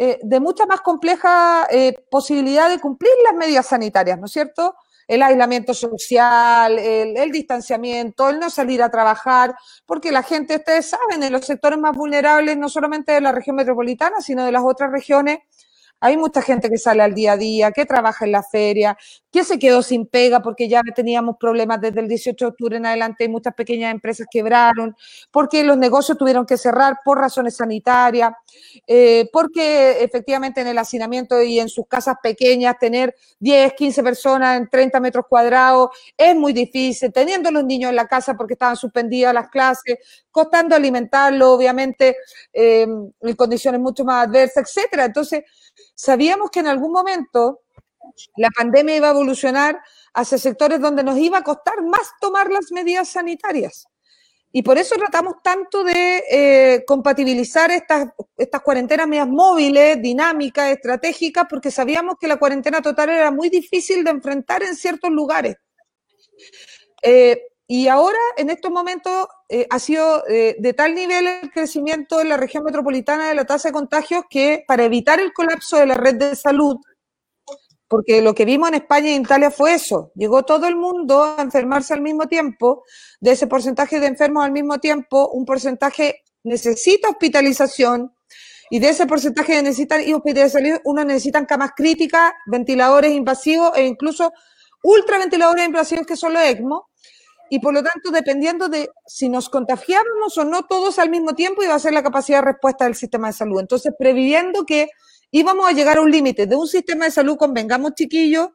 Speaker 2: eh, de mucha más compleja eh, posibilidad de cumplir las medidas sanitarias, ¿no es cierto? el aislamiento social, el, distanciamiento, el no salir a trabajar, porque la gente, ustedes saben, en los sectores más vulnerables, no solamente de la región metropolitana, sino de las otras regiones, hay mucha gente que sale al día a día, que trabaja en la feria, que se quedó sin pega porque ya teníamos problemas desde el 18 de octubre en adelante y muchas pequeñas empresas quebraron, porque los negocios tuvieron que cerrar por razones sanitarias, eh, porque efectivamente en el hacinamiento y en sus casas pequeñas tener 10, 15 personas en 30 metros cuadrados es muy difícil, teniendo los niños en la casa porque estaban suspendidas las clases, costando alimentarlo, obviamente, eh, en condiciones mucho más adversas, etcétera. Entonces, sabíamos que en algún momento la pandemia iba a evolucionar hacia sectores donde nos iba a costar más tomar las medidas sanitarias. Y por eso tratamos tanto de eh, compatibilizar estas, estas cuarentenas medias móviles, dinámicas, estratégicas, porque sabíamos que la cuarentena total era muy difícil de enfrentar en ciertos lugares. Eh, y ahora, en estos momentos, eh, ha sido eh, de tal nivel el crecimiento en la región metropolitana de la tasa de contagios que para evitar el colapso de la red de salud, porque lo que vimos en España y en Italia fue eso, llegó todo el mundo a enfermarse al mismo tiempo, de ese porcentaje de enfermos al mismo tiempo, un porcentaje necesita hospitalización, y de ese porcentaje de necesitan hospitalización, uno necesitan camas críticas, ventiladores invasivos e incluso ultraventiladores invasivos que son los ECMO, y por lo tanto, dependiendo de si nos contagiábamos o no todos al mismo tiempo, iba a ser la capacidad de respuesta del sistema de salud. Entonces, previviendo que íbamos a llegar a un límite de un sistema de salud, convengamos chiquillos,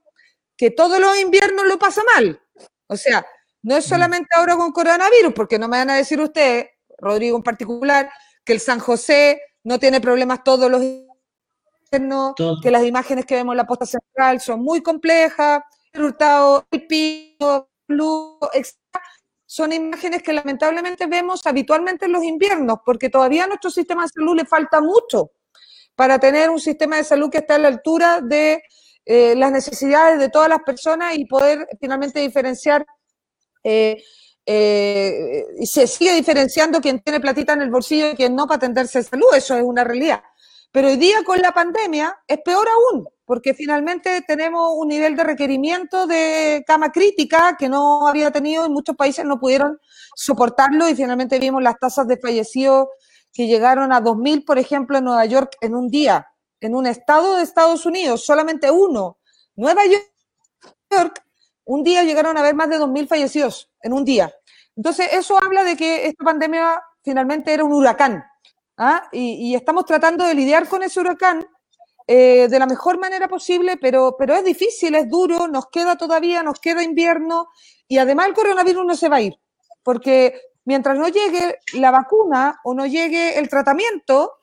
Speaker 2: que todos los inviernos lo pasa mal. O sea, no es mm. solamente ahora con coronavirus, porque no me van a decir ustedes, Rodrigo en particular, que el San José no tiene problemas todos los inviernos, que las imágenes que vemos en la posta central son muy complejas, el hurtado, el pico, son imágenes que lamentablemente vemos habitualmente en los inviernos, porque todavía a nuestro sistema de salud le falta mucho para tener un sistema de salud que esté a la altura de eh, las necesidades de todas las personas y poder finalmente diferenciar. Eh, eh, se sigue diferenciando quien tiene platita en el bolsillo y quien no para atenderse de salud, eso es una realidad. Pero hoy día con la pandemia es peor aún, porque finalmente tenemos un nivel de requerimiento de cama crítica que no había tenido y muchos países no pudieron soportarlo y finalmente vimos las tasas de fallecidos que llegaron a 2.000, por ejemplo, en Nueva York en un día, en un estado de Estados Unidos, solamente uno. Nueva York, un día llegaron a haber más de 2.000 fallecidos en un día. Entonces, eso habla de que esta pandemia finalmente era un huracán. ¿Ah? y estamos tratando de lidiar con ese huracán eh, de la mejor manera posible, pero, pero es difícil, es duro, nos queda todavía, nos queda invierno y además el coronavirus no se va a ir, porque mientras no llegue la vacuna o no llegue el tratamiento,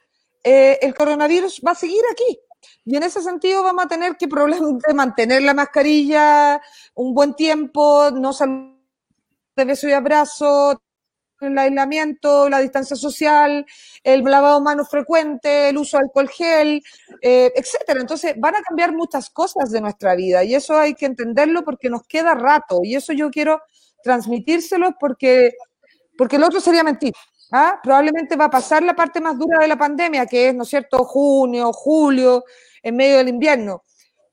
Speaker 2: eh, el coronavirus va a seguir aquí. Y en ese sentido vamos a tener que probablemente mantener la mascarilla un buen tiempo, no salir de beso y abrazo, el aislamiento, la distancia social, el lavado de manos frecuente, el uso de alcohol gel, eh, etcétera. Entonces, van a cambiar muchas cosas de nuestra vida y eso hay que entenderlo porque nos queda rato y eso yo quiero transmitírselo porque, porque el otro sería mentir. ¿ah? Probablemente va a pasar la parte más dura de la pandemia, que es, ¿no es cierto?, junio, julio, en medio del invierno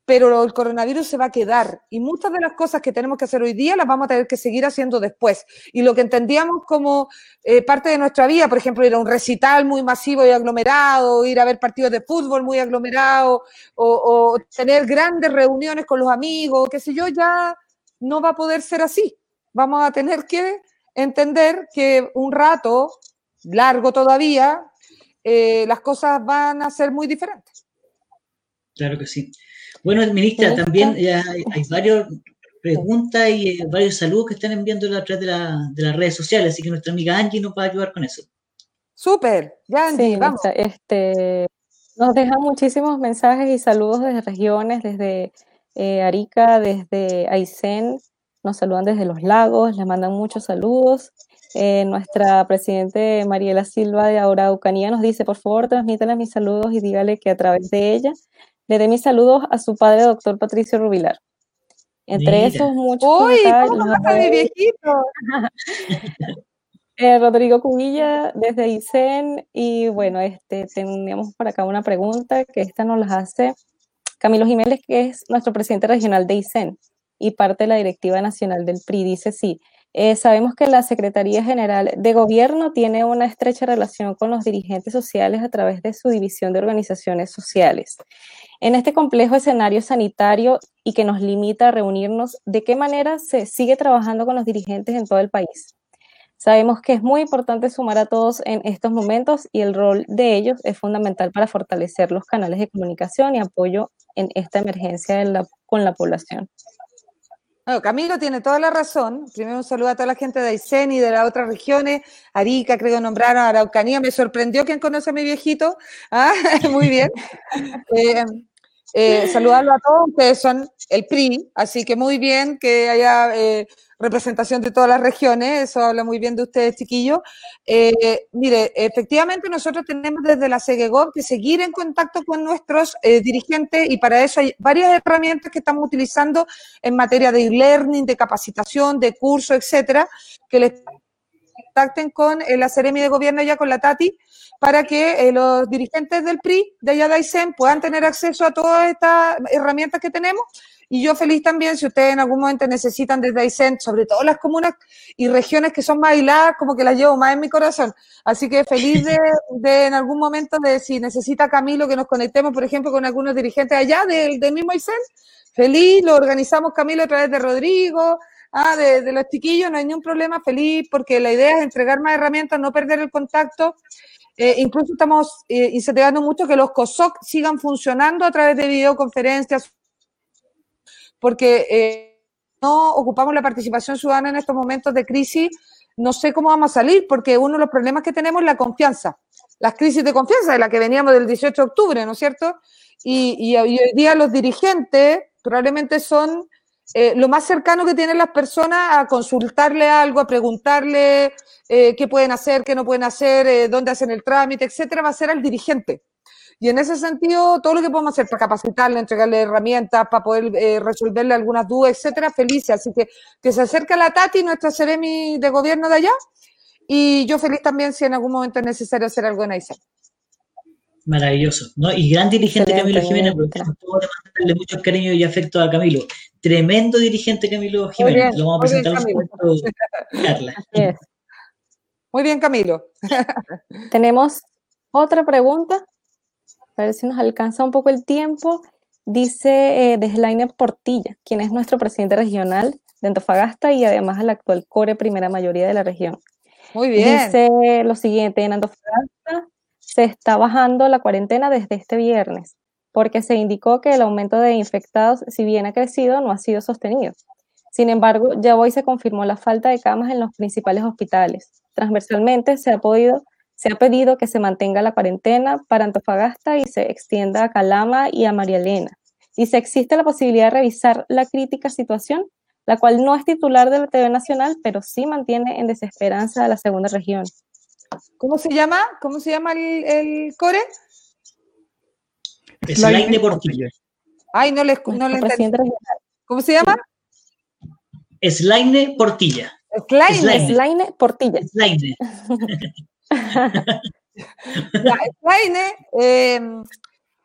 Speaker 2: pero el coronavirus se va a quedar y muchas de las cosas que tenemos que hacer hoy día las vamos a tener que seguir haciendo después. Y lo que entendíamos como eh, parte de nuestra vida, por ejemplo, ir a un recital muy masivo y aglomerado, ir a ver partidos de fútbol muy aglomerados o, tener grandes reuniones con los amigos, qué sé yo, ya no va a poder ser así. Vamos a tener que entender que un rato largo todavía, eh, las cosas van a ser muy diferentes.
Speaker 1: Claro que sí. Bueno, ministra, también ya hay, varias preguntas y eh, varios saludos que están enviando a través de, las redes sociales, así que nuestra amiga Angie nos va a ayudar con eso.
Speaker 2: Súper, ya Angie, vamos.
Speaker 3: Este, nos dejan muchísimos mensajes y saludos desde regiones, desde eh, Arica, desde Aysén, nos saludan desde los lagos, les mandan muchos saludos. Eh, nuestra presidente Mariela Silva de Araucanía nos dice, por favor, transmítale mis saludos y dígale que a través de ella le dé mis saludos a su padre, doctor Patricio Rubilar. Entre esos muchos
Speaker 2: Uy, ¿cómo mi viejito?
Speaker 3: Eh, Rodrigo Cubilla desde ICEN y bueno, este, teníamos por acá una pregunta que esta nos la hace Camilo Jiménez, que es nuestro presidente regional de ICEN y parte de la directiva nacional del PRI. Dice sí, eh, sabemos que la Secretaría General de Gobierno tiene una estrecha relación con los dirigentes sociales a través de su división de organizaciones sociales. En este complejo escenario sanitario y que nos limita a reunirnos, ¿de qué manera se sigue trabajando con los dirigentes en todo el país? Sabemos que es muy importante sumar a todos en estos momentos y el rol de ellos es fundamental para fortalecer los canales de comunicación y apoyo en esta emergencia con la población.
Speaker 2: Camilo tiene toda la razón. Primero un saludo a toda la gente de Aysén y de las otras regiones. Arica, creo nombraron, Araucanía. Me sorprendió quien conoce a mi viejito. Ah, muy bien. Eh, eh, saludarlo a todos, ustedes son el PRI, así que muy bien que haya eh, representación de todas las regiones, eso habla muy bien de ustedes, chiquillos. Eh, mire, efectivamente nosotros tenemos desde la CEGEGOV que seguir en contacto con nuestros dirigentes y para eso hay varias herramientas que estamos utilizando en materia de e-learning, de capacitación, de curso, etcétera, que les contacten con la Seremi de Gobierno ya con la Tati para que eh, los dirigentes del PRI de allá de Aysén puedan tener acceso a todas estas herramientas que tenemos. Y yo feliz también si ustedes en algún momento necesitan desde Aysén, sobre todo las comunas y regiones que son más aisladas, como que las llevo más en mi corazón. Así que feliz de, en algún momento de si necesita Camilo que nos conectemos, por ejemplo, con algunos dirigentes allá del, mismo Aysén. Feliz, lo organizamos Camilo a través de Rodrigo, ah, de, los chiquillos, no hay ningún problema, feliz, porque la idea es entregar más herramientas, no perder el contacto eh, incluso estamos eh, incentivando mucho que los COSOC sigan funcionando a través de videoconferencias, porque eh, no ocupamos la participación ciudadana en estos momentos de crisis. No sé cómo vamos a salir, porque uno de los problemas que tenemos es la confianza, las crisis de confianza de la que veníamos del 18 de octubre, ¿no es cierto? Y, y hoy día los dirigentes probablemente son eh, lo más cercano que tienen las personas a consultarle algo, a preguntarle eh, qué pueden hacer, qué no pueden hacer, eh, dónde hacen el trámite, etcétera, va a ser al dirigente. Y en ese sentido, todo lo que podemos hacer para capacitarle, entregarle herramientas, para poder resolverle algunas dudas, etcétera, feliz. Así que que se acerque a la Tati, nuestra Seremi de gobierno de allá, y yo feliz también si en algún momento es necesario hacer algo en AISA.
Speaker 1: Maravilloso, ¿no? Y gran dirigente Camilo Jiménez, porque mandarle mucho cariño y afecto a Camilo. Tremendo dirigente Camilo Jiménez. Lo vamos a presentar un poco,
Speaker 2: Carla. Muy bien, Camilo.
Speaker 3: Tenemos otra pregunta. A ver si nos alcanza un poco el tiempo. Dice eh, desde Portilla, quien es nuestro presidente regional de Antofagasta y además el actual core primera mayoría de la región.
Speaker 2: Muy bien.
Speaker 3: Dice lo siguiente, en Antofagasta se está bajando la cuarentena desde este viernes. Porque se indicó que el aumento de infectados, si bien ha crecido, no ha sido sostenido. Sin embargo, ya hoy se confirmó la falta de camas en los principales hospitales. Transversalmente se ha, se pedido que se mantenga la cuarentena para Antofagasta y se extienda a Calama y a María Elena. Dice, existe la posibilidad de revisar la crítica situación, la cual no es titular de la TV Nacional, pero sí mantiene en desesperanza a la segunda región.
Speaker 2: ¿Cómo se llama? ¿Cómo se llama el, core?
Speaker 1: Slaine Portilla.
Speaker 2: Ay, no le, no le ¿Cómo se llama?
Speaker 1: Slaine Portilla.
Speaker 3: Slaine, Slaine Portilla.
Speaker 1: Slaine.
Speaker 2: Slaine, eh,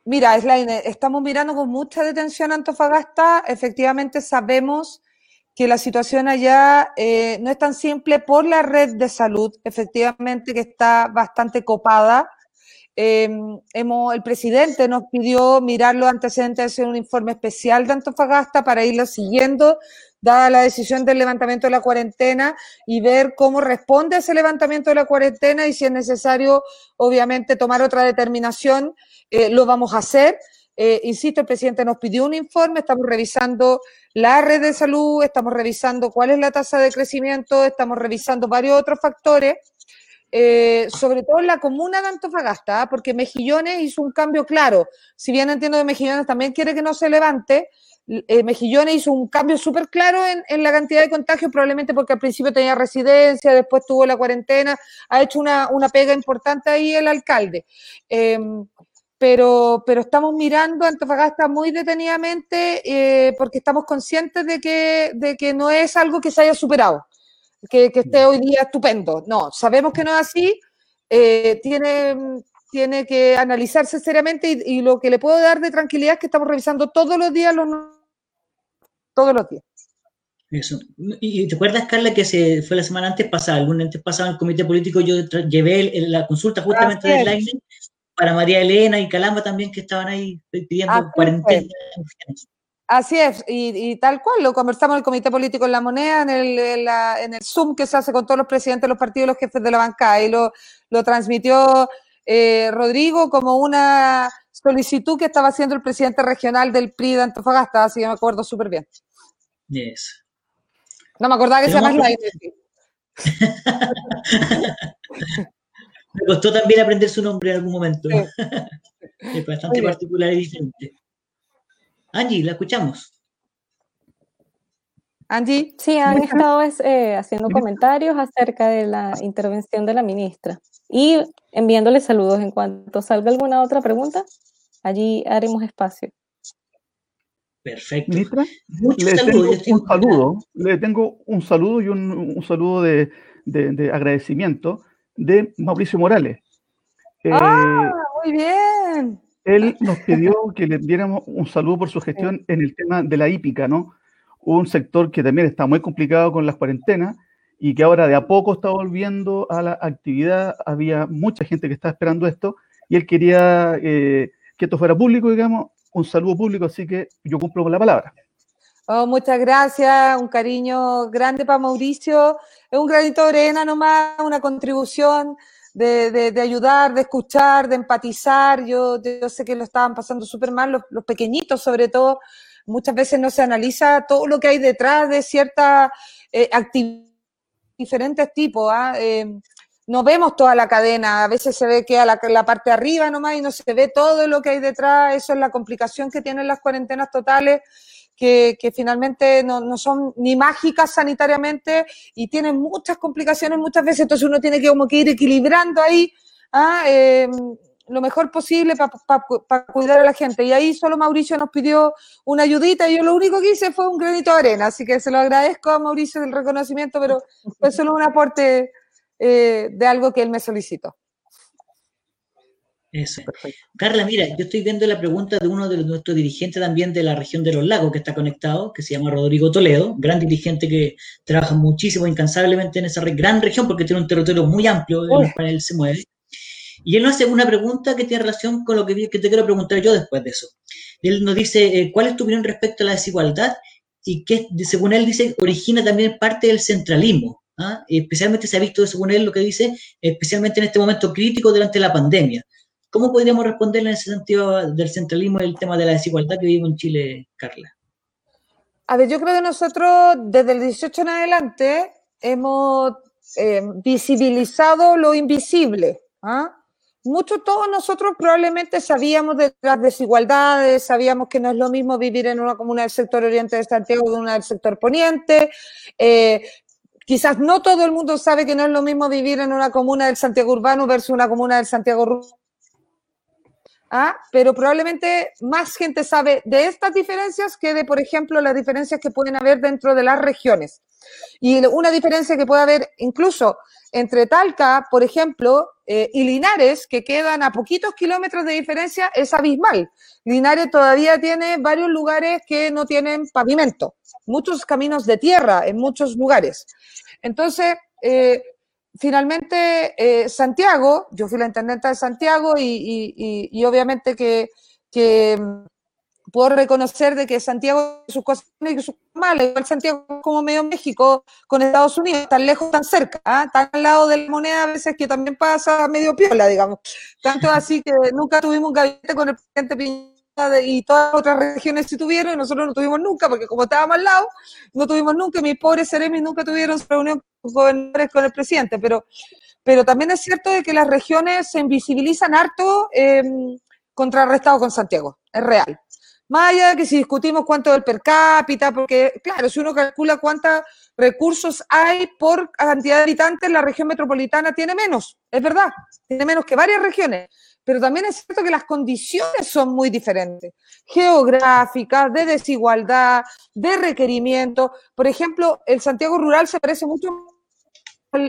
Speaker 2: mira, Slaine, estamos mirando con mucha detención a Antofagasta. Efectivamente, sabemos que la situación allá eh, no es tan simple por la red de salud, efectivamente que está bastante copada. Em, hemos, el presidente nos pidió mirar los antecedentes, de hacer un informe especial de Antofagasta para irlo siguiendo, dada la decisión del levantamiento de la cuarentena y ver cómo responde ese levantamiento de la cuarentena y si es necesario, obviamente, tomar otra determinación, eh, lo vamos a hacer. Eh, insisto, el presidente nos pidió un informe, estamos revisando la red de salud, estamos revisando cuál es la tasa de crecimiento, estamos revisando varios otros factores, eh, sobre todo en la comuna de Antofagasta, ¿ah? porque Mejillones hizo un cambio claro. Si bien entiendo que Mejillones también quiere que no se levante, eh, Mejillones hizo un cambio súper claro en, la cantidad de contagios, probablemente porque al principio tenía residencia, después tuvo la cuarentena, ha hecho una, una pega importante ahí el alcalde. Em, pero, pero estamos mirando Antofagasta muy detenidamente eh, porque estamos conscientes de que, de que no es algo que se haya superado, que, que esté hoy día estupendo. No, sabemos que no es así, eh, tiene, tiene que analizarse seriamente y, lo que le puedo dar de tranquilidad es que estamos revisando todos los días los todos los días.
Speaker 1: Eso. ¿Y te acuerdas, Carla, que se fue la semana antes pasada, algún antes pasado en el comité político, yo llevé la consulta justamente de Lightning para María Elena y Calamba también que estaban ahí pidiendo cuarentena.
Speaker 2: Así es, y, tal cual, lo conversamos en el Comité Político en la Moneda, en el, en, el Zoom que se hace con todos los presidentes de los partidos y los jefes de la bancada, y lo, lo transmitió eh, Rodrigo como una solicitud que estaba haciendo el presidente regional del PRI de Antofagasta, así que me acuerdo súper bien.
Speaker 1: Yes.
Speaker 2: No me acordaba que se llama
Speaker 1: Me costó también aprender su nombre en algún momento. es bastante particular y diferente. Angie, la escuchamos.
Speaker 2: Angie.
Speaker 3: Sí, han estado eh, haciendo comentarios acerca de la intervención de la ministra y enviándole saludos. En cuanto salga alguna otra pregunta, allí haremos espacio.
Speaker 1: Perfecto.
Speaker 4: Ministra, le tengo un saludo, le tengo un saludo y un, saludo de, de agradecimiento de Mauricio Morales.
Speaker 2: ¡Ah, muy bien!
Speaker 4: Él nos pidió que le diéramos un saludo por su gestión en el tema de la hípica, ¿no? Un sector que también está muy complicado con las cuarentenas y que ahora de a poco está volviendo a la actividad. Había mucha gente que estaba esperando esto y él quería eh, que esto fuera público, digamos, un saludo público, así que yo cumplo con la palabra.
Speaker 2: Oh, muchas gracias, un cariño grande para Mauricio. Es un granito de arena nomás, una contribución de, de, ayudar, de escuchar, de empatizar. Yo, yo sé que lo estaban pasando súper mal, los, los, pequeñitos sobre todo. Muchas veces no se analiza todo lo que hay detrás de ciertas eh, actividades diferentes tipos. ¿ah? Eh, no vemos toda la cadena, a veces se ve que a la, la, parte de arriba nomás y no se ve todo lo que hay detrás. Eso es la complicación que tienen las cuarentenas totales que, finalmente no, son ni mágicas sanitariamente y tienen muchas complicaciones muchas veces, entonces uno tiene que como que ir equilibrando ahí ¿ah? em, lo mejor posible para cuidar a la gente. Y ahí solo Mauricio nos pidió una ayudita y yo lo único que hice fue un crédito de arena, así que se lo agradezco a Mauricio del reconocimiento, pero fue solo un aporte eh, de algo que él me solicitó.
Speaker 1: Eso. Carla, mira, yo estoy viendo la pregunta de uno de nuestros dirigentes también de la región de los lagos que está conectado, que se llama Rodrigo Toledo, gran dirigente que trabaja muchísimo, incansablemente en esa gran región porque tiene un territorio muy amplio en el cual él se mueve. Y él nos hace una pregunta que tiene relación con lo que, te quiero preguntar yo después de eso. Él nos dice, eh, ¿cuál es tu opinión respecto a la desigualdad? Y que, según él dice, origina también parte del centralismo. ¿ah? Especialmente se ha visto, según él, lo que dice, especialmente en este momento crítico durante la pandemia ¿Cómo podríamos responderle en ese sentido del centralismo y el tema de la desigualdad que vivimos en Chile, Carla?
Speaker 2: A ver, yo creo que nosotros desde el 18 en adelante hemos eh, visibilizado lo invisible. ¿ah? Muchos, todos nosotros probablemente sabíamos de las desigualdades, sabíamos que no es lo mismo vivir en una comuna del sector oriente de Santiago que una del sector poniente. Eh, quizás no todo el mundo sabe que no es lo mismo vivir en una comuna del Santiago urbano versus una comuna del Santiago rural ¿ah? pero probablemente más gente sabe de estas diferencias que de, por ejemplo, las diferencias que pueden haber dentro de las regiones. Y una diferencia que puede haber incluso entre Talca, por ejemplo, eh, y Linares, que quedan a poquitos kilómetros de diferencia, es abismal. Linares todavía tiene varios lugares que no tienen pavimento, muchos caminos de tierra en muchos lugares. Entonces, eh, finalmente, eh, Santiago, yo fui la intendenta de Santiago y, obviamente que, mm, puedo reconocer de que Santiago sus cosas y sus malas, igual Santiago como medio México con Estados Unidos, tan lejos, tan cerca, ¿ah? tan al lado de la moneda a veces que también pasa medio piola, digamos. Tanto así que nunca tuvimos un gabinete con el presidente Piñera y todas las otras regiones sí tuvieron y nosotros no tuvimos nunca, porque como estábamos al lado, no tuvimos nunca, mis pobres seremis nunca tuvieron reunión con gobernadores con el presidente, pero, pero también es cierto de que las regiones se invisibilizan harto eh, contrarrestado con Santiago, es real. Más allá de que si discutimos cuánto es el per cápita, porque claro, si uno calcula cuántos recursos hay por cantidad de habitantes, la región metropolitana tiene menos, es verdad, tiene menos que varias regiones pero también es cierto que las condiciones son muy diferentes, geográficas, de desigualdad, de requerimiento. Por ejemplo, el Santiago rural se parece mucho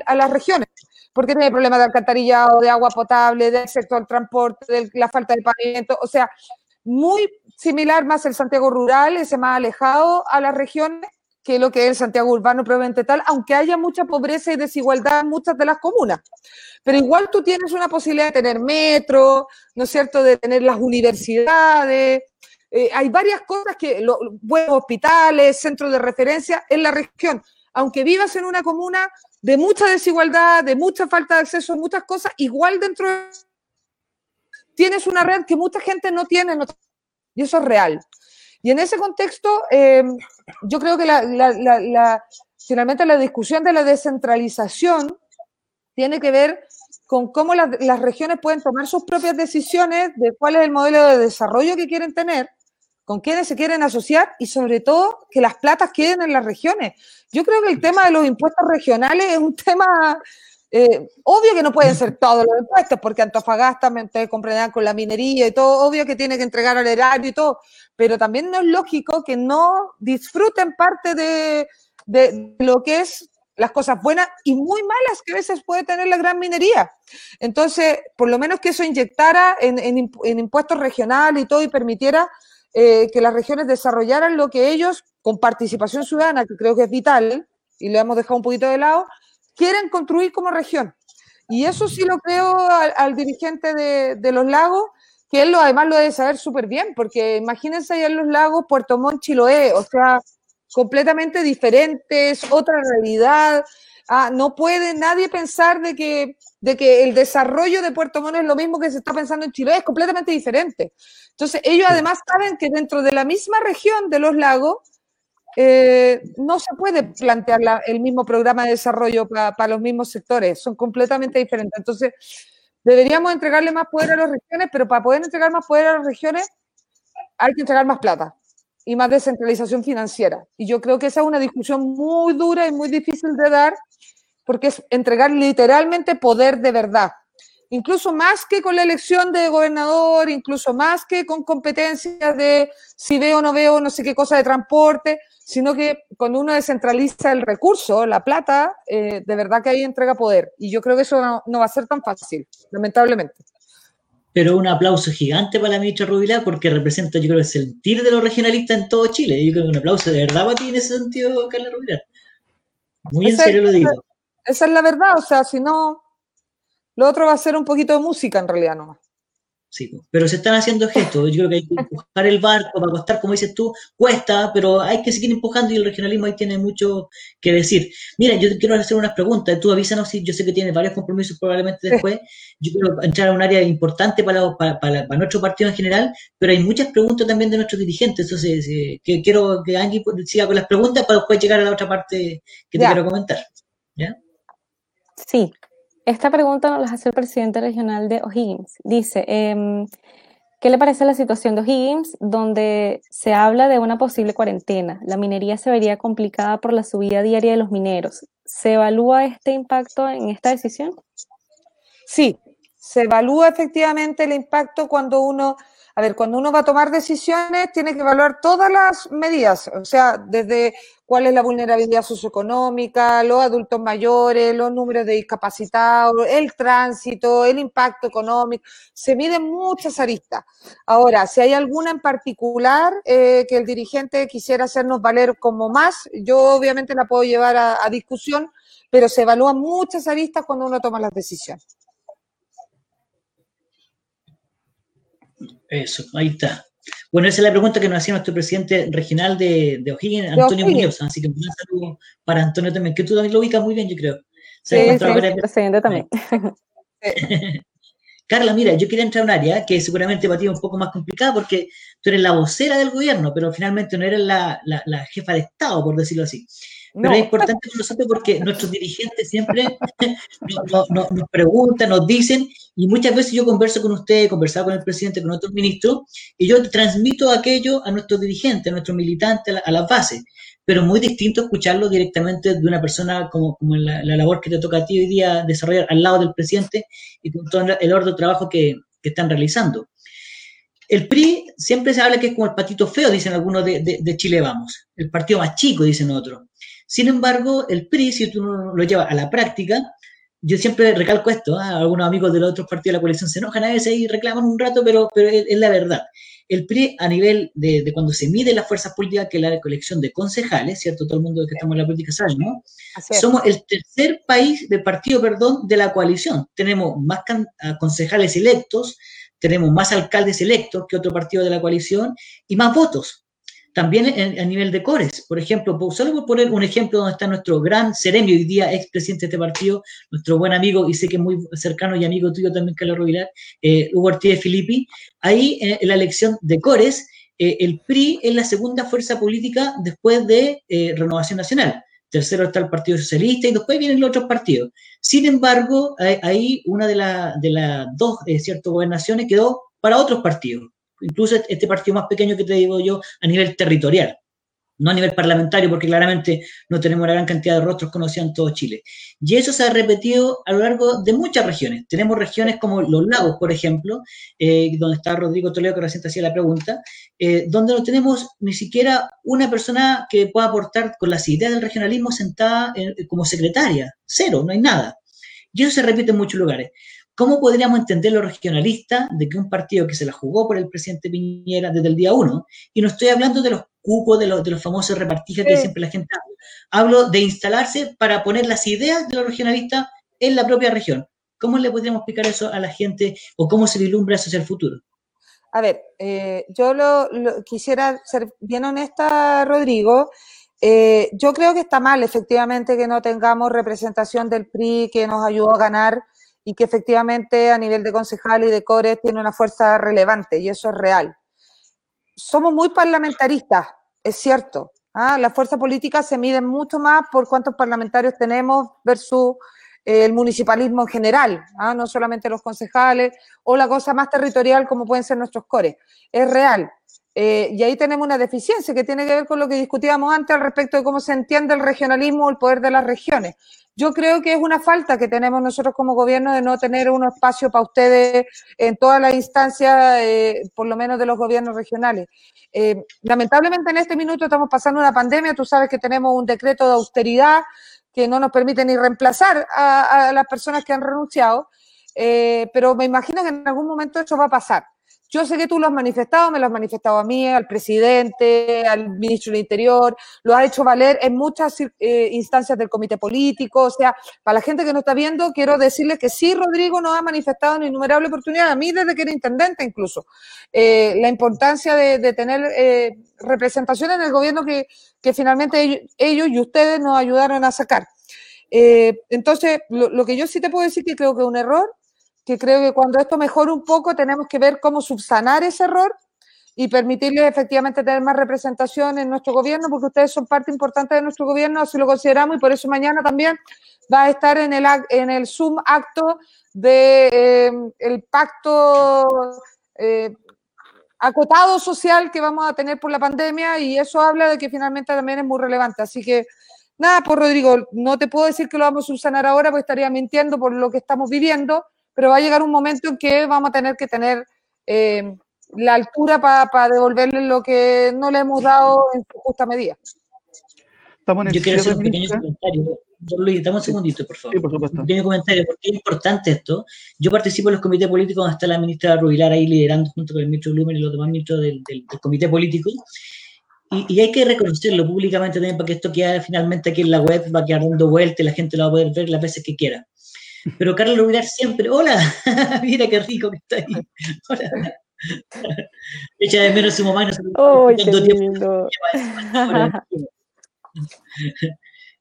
Speaker 2: a las regiones, porque tiene problemas de alcantarillado, de agua potable, del sector transporte, de la falta de pavimento, o sea, muy similar más el Santiago rural, ese más alejado a las regiones, que lo que es el Santiago urbano probablemente tal, aunque haya mucha pobreza y desigualdad en muchas de las comunas. Pero igual tú tienes una posibilidad de tener metro, ¿no es cierto?, de tener las universidades. Eh, hay varias cosas que, buenos hospitales, centros de referencia en la región. Aunque vivas en una comuna de mucha desigualdad, de mucha falta de acceso a muchas cosas, igual dentro de... tienes una red que mucha gente no tiene, y eso es real. Y en ese contexto, eh, yo creo que la, finalmente la discusión de la descentralización tiene que ver con cómo las, regiones pueden tomar sus propias decisiones de cuál es el modelo de desarrollo que quieren tener, con quiénes se quieren asociar y sobre todo que las platas queden en las regiones. Yo creo que el tema de los impuestos regionales es un tema eh, obvio que no pueden ser todos los impuestos, porque Antofagasta, ustedes comprenderán con la minería y todo, obvio que tiene que entregar al erario y todo, pero también no es lógico que no disfruten parte de, lo que es las cosas buenas y muy malas que a veces puede tener la gran minería. Entonces, por lo menos que eso inyectara en, impuestos regionales y todo y permitiera eh, que las regiones desarrollaran lo que ellos, con participación ciudadana, que creo que es vital, y lo hemos dejado un poquito de lado, quieren construir como región. Y eso sí lo creo al, dirigente de, los lagos, que él lo, además lo debe saber súper bien, porque imagínense allá en los lagos Puerto Montt, Chiloé, o sea, completamente diferentes, otra realidad. Ah, no puede nadie pensar de que, de que el desarrollo de Puerto Montt es lo mismo que se está pensando en Chiloé, es completamente diferente. Entonces, ellos además saben que dentro de la misma región de los lagos eh, no se puede plantear el mismo programa de desarrollo para los mismos sectores, son completamente diferentes. Entonces, deberíamos entregarle más poder a las regiones, pero para poder entregar más poder a las regiones hay que entregar más plata y más descentralización financiera. Y yo creo que esa es una discusión muy dura y muy difícil de dar, porque es entregar literalmente poder de verdad. Incluso más que con la elección de gobernador, incluso más que con competencias de si veo o no veo no sé qué cosa de transporte, sino que cuando uno descentraliza el recurso, la plata, eh, de verdad que ahí entrega poder. Y yo creo que eso no, va a ser tan fácil, lamentablemente.
Speaker 1: Pero un aplauso gigante para la ministra Rubilar porque representa, yo creo, el sentir de los regionalistas en todo Chile. Yo creo que un aplauso de verdad para ti en ese sentido, Carla Rubilar. Muy en serio lo digo.
Speaker 2: Esa es la verdad, o sea, si no, lo otro va a ser un poquito de música en realidad nomás.
Speaker 1: Sí, pero se están haciendo gestos. Yo creo que hay que empujar el barco para costar, como dices tú, cuesta, pero hay que seguir empujando y el regionalismo ahí tiene mucho que decir. Mira, yo te quiero hacer unas preguntas. Tú avísanos si yo sé que tienes varios compromisos probablemente después. Yo quiero entrar a un área importante para, para, nuestro partido en general, pero hay muchas preguntas también de nuestros dirigentes. Entonces, eh, que quiero que Angie siga con las preguntas para después llegar a la otra parte que te quiero comentar. ¿Ya?
Speaker 3: Sí, esta pregunta nos la hace el presidente regional de O'Higgins. Dice, em, ¿qué le parece la situación de O'Higgins donde se habla de una posible cuarentena? La minería se vería complicada por la subida diaria de los mineros. ¿Se evalúa este impacto en esta decisión?
Speaker 2: Sí, se evalúa efectivamente el impacto cuando uno a ver, cuando uno va a tomar decisiones, tiene que evaluar todas las medidas, o sea, desde cuál es la vulnerabilidad socioeconómica, los adultos mayores, los números de discapacitados, el tránsito, el impacto económico, se miden muchas aristas. Ahora, si hay alguna en particular eh, que el dirigente quisiera hacernos valer como más, yo obviamente la puedo llevar a discusión, pero se evalúan muchas aristas cuando uno toma las decisiones.
Speaker 1: Eso, ahí está. Bueno, esa es la pregunta que nos hacía nuestro presidente regional de, de O'Higgins, Antonio Muñoz. Así que un saludo para Antonio también, que tú también lo ubicas muy bien, yo creo.
Speaker 3: Sí, sí, presidente también.
Speaker 1: Carla, mira, yo quería entrar a un área que seguramente para ti es un poco más complicada porque tú eres la vocera del gobierno, pero finalmente no eres la, la jefa de Estado, por decirlo así. Pero es importante para nosotros porque nuestros dirigentes siempre nos, preguntan, nos dicen, y muchas veces yo converso con usted, he conversado con el presidente, con otros ministros, y yo transmito aquello a nuestros dirigentes, a nuestros militantes, a, las bases. Pero muy distinto escucharlo directamente de una persona como, como la, labor que te toca a ti hoy día desarrollar al lado del presidente y con todo el orden de trabajo que, están realizando. El PRI siempre se habla que es como el patito feo, dicen algunos de, de Chile Vamos, el partido más chico, dicen otros. Sin embargo, el PRI, si tú lo llevas a la práctica, yo siempre recalco esto, ¿ah? algunos amigos de los otros partidos de la coalición se enojan a veces y reclaman un rato, pero, pero es, la verdad. El PRI, a nivel de, cuando se mide las fuerzas políticas, que es la colección de concejales, ¿cierto? Todo el mundo que estamos en la política sabe, ¿no? Somos el tercer país de partido, perdón, de la coalición. Tenemos más concejales electos, tenemos más alcaldes electos que otro partido de la coalición y más votos. También a nivel de cores, por ejemplo, solo por poner un ejemplo donde está nuestro gran Seremio, hoy día expresidente de este partido, nuestro buen amigo, y sé que muy cercano y amigo tuyo también, Carlos Rovilar, eh, Hugo Ortiz de Filippi, ahí eh, en la elección de cores, eh, el PRI es la segunda fuerza política después de eh, Renovación Nacional. Tercero está el Partido Socialista y después vienen los otros partidos. Sin embargo, ahí una de, de las dos ciertas gobernaciones quedó para otros partidos incluso este partido más pequeño que te digo yo a nivel territorial, no a nivel parlamentario, porque claramente no tenemos la gran cantidad de rostros conocidos en todo Chile. Y eso se ha repetido a lo largo de muchas regiones. Tenemos regiones como Los Lagos, por ejemplo, eh, donde está Rodrigo Toledo, que recién hacía la pregunta, eh, donde no tenemos ni siquiera una persona que pueda aportar con las ideas del regionalismo sentada como secretaria. Cero, no hay nada. Y eso se repite en muchos lugares. ¿Cómo podríamos entender lo regionalista de que un partido que se la jugó por el presidente Piñera desde el día uno, y no estoy hablando de los cupos, de los, de los famosos repartijas que siempre la gente habla, hablo de instalarse para poner las ideas de los regionalistas en la propia región. ¿Cómo le podríamos explicar eso a la gente o cómo se vislumbra eso hacia el futuro?
Speaker 2: A ver, eh, yo lo, quisiera ser bien honesta, Rodrigo. Eh, yo creo que está mal, efectivamente, que no tengamos representación del PRI que nos ayudó a ganar y que efectivamente a nivel de concejal y de core tiene una fuerza relevante y eso es real. Somos muy parlamentaristas, es cierto. ¿ah? La fuerza política se mide mucho más por cuántos parlamentarios tenemos versus eh, el municipalismo en general, ¿ah? no solamente los concejales o la cosa más territorial como pueden ser nuestros cores. Es real. Eh, y ahí tenemos una deficiencia que tiene que ver con lo que discutíamos antes al respecto de cómo se entiende el regionalismo o el poder de las regiones. Yo creo que es una falta que tenemos nosotros como gobierno de no tener un espacio para ustedes en todas las instancias, eh, por lo menos de los gobiernos regionales. Eh, lamentablemente en este minuto estamos pasando una pandemia, tú sabes que tenemos un decreto de austeridad que no nos permite ni reemplazar a, las personas que han renunciado, pero me imagino que en algún momento eso va a pasar. Yo sé que tú lo has manifestado, me lo has manifestado a mí, al presidente, al ministro del Interior, lo has hecho valer en muchas eh, instancias del comité político. O sea, para la gente que no está viendo, quiero decirles que sí, Rodrigo nos ha manifestado en innumerables oportunidades, a mí desde que era intendente incluso, eh, la importancia de, tener eh, representación en el gobierno que, finalmente ellos, y ustedes nos ayudaron a sacar. entonces, lo, lo que yo sí te puedo decir que creo que es un error que creo que cuando esto mejore un poco tenemos que ver cómo subsanar ese error y permitirles efectivamente tener más representación en nuestro gobierno, porque ustedes son parte importante de nuestro gobierno, así lo consideramos, y por eso mañana también va a estar en el, en el Zoom acto de eh, pacto eh, acotado social que vamos a tener por la pandemia, y eso habla de que finalmente también es muy relevante. Así que nada, pues Rodrigo, no te puedo decir que lo vamos a subsanar ahora, porque estaría mintiendo por lo que estamos viviendo, pero va a llegar un momento en que vamos a tener que tener eh, la altura para devolverle lo que no le hemos dado en su justa medida.
Speaker 1: Yo quiero hacer un pequeño comentario. Luis, dame un segundito, por favor. Sí, por supuesto. Un pequeño comentario, porque es importante esto. Yo participo en los comités políticos donde está la ministra Rubilar ahí liderando junto con el ministro Blumen y los demás ministros del, comité político. Y, y, hay que reconocerlo públicamente también para que esto quede finalmente aquí en la web, va a quedar dando vueltas y la gente lo va a poder ver las veces que quiera. Pero Carlos Rubilar siempre, hola, mira qué rico que está ahí. Hola. Echa de menos su mamá y
Speaker 3: oh, tiempo.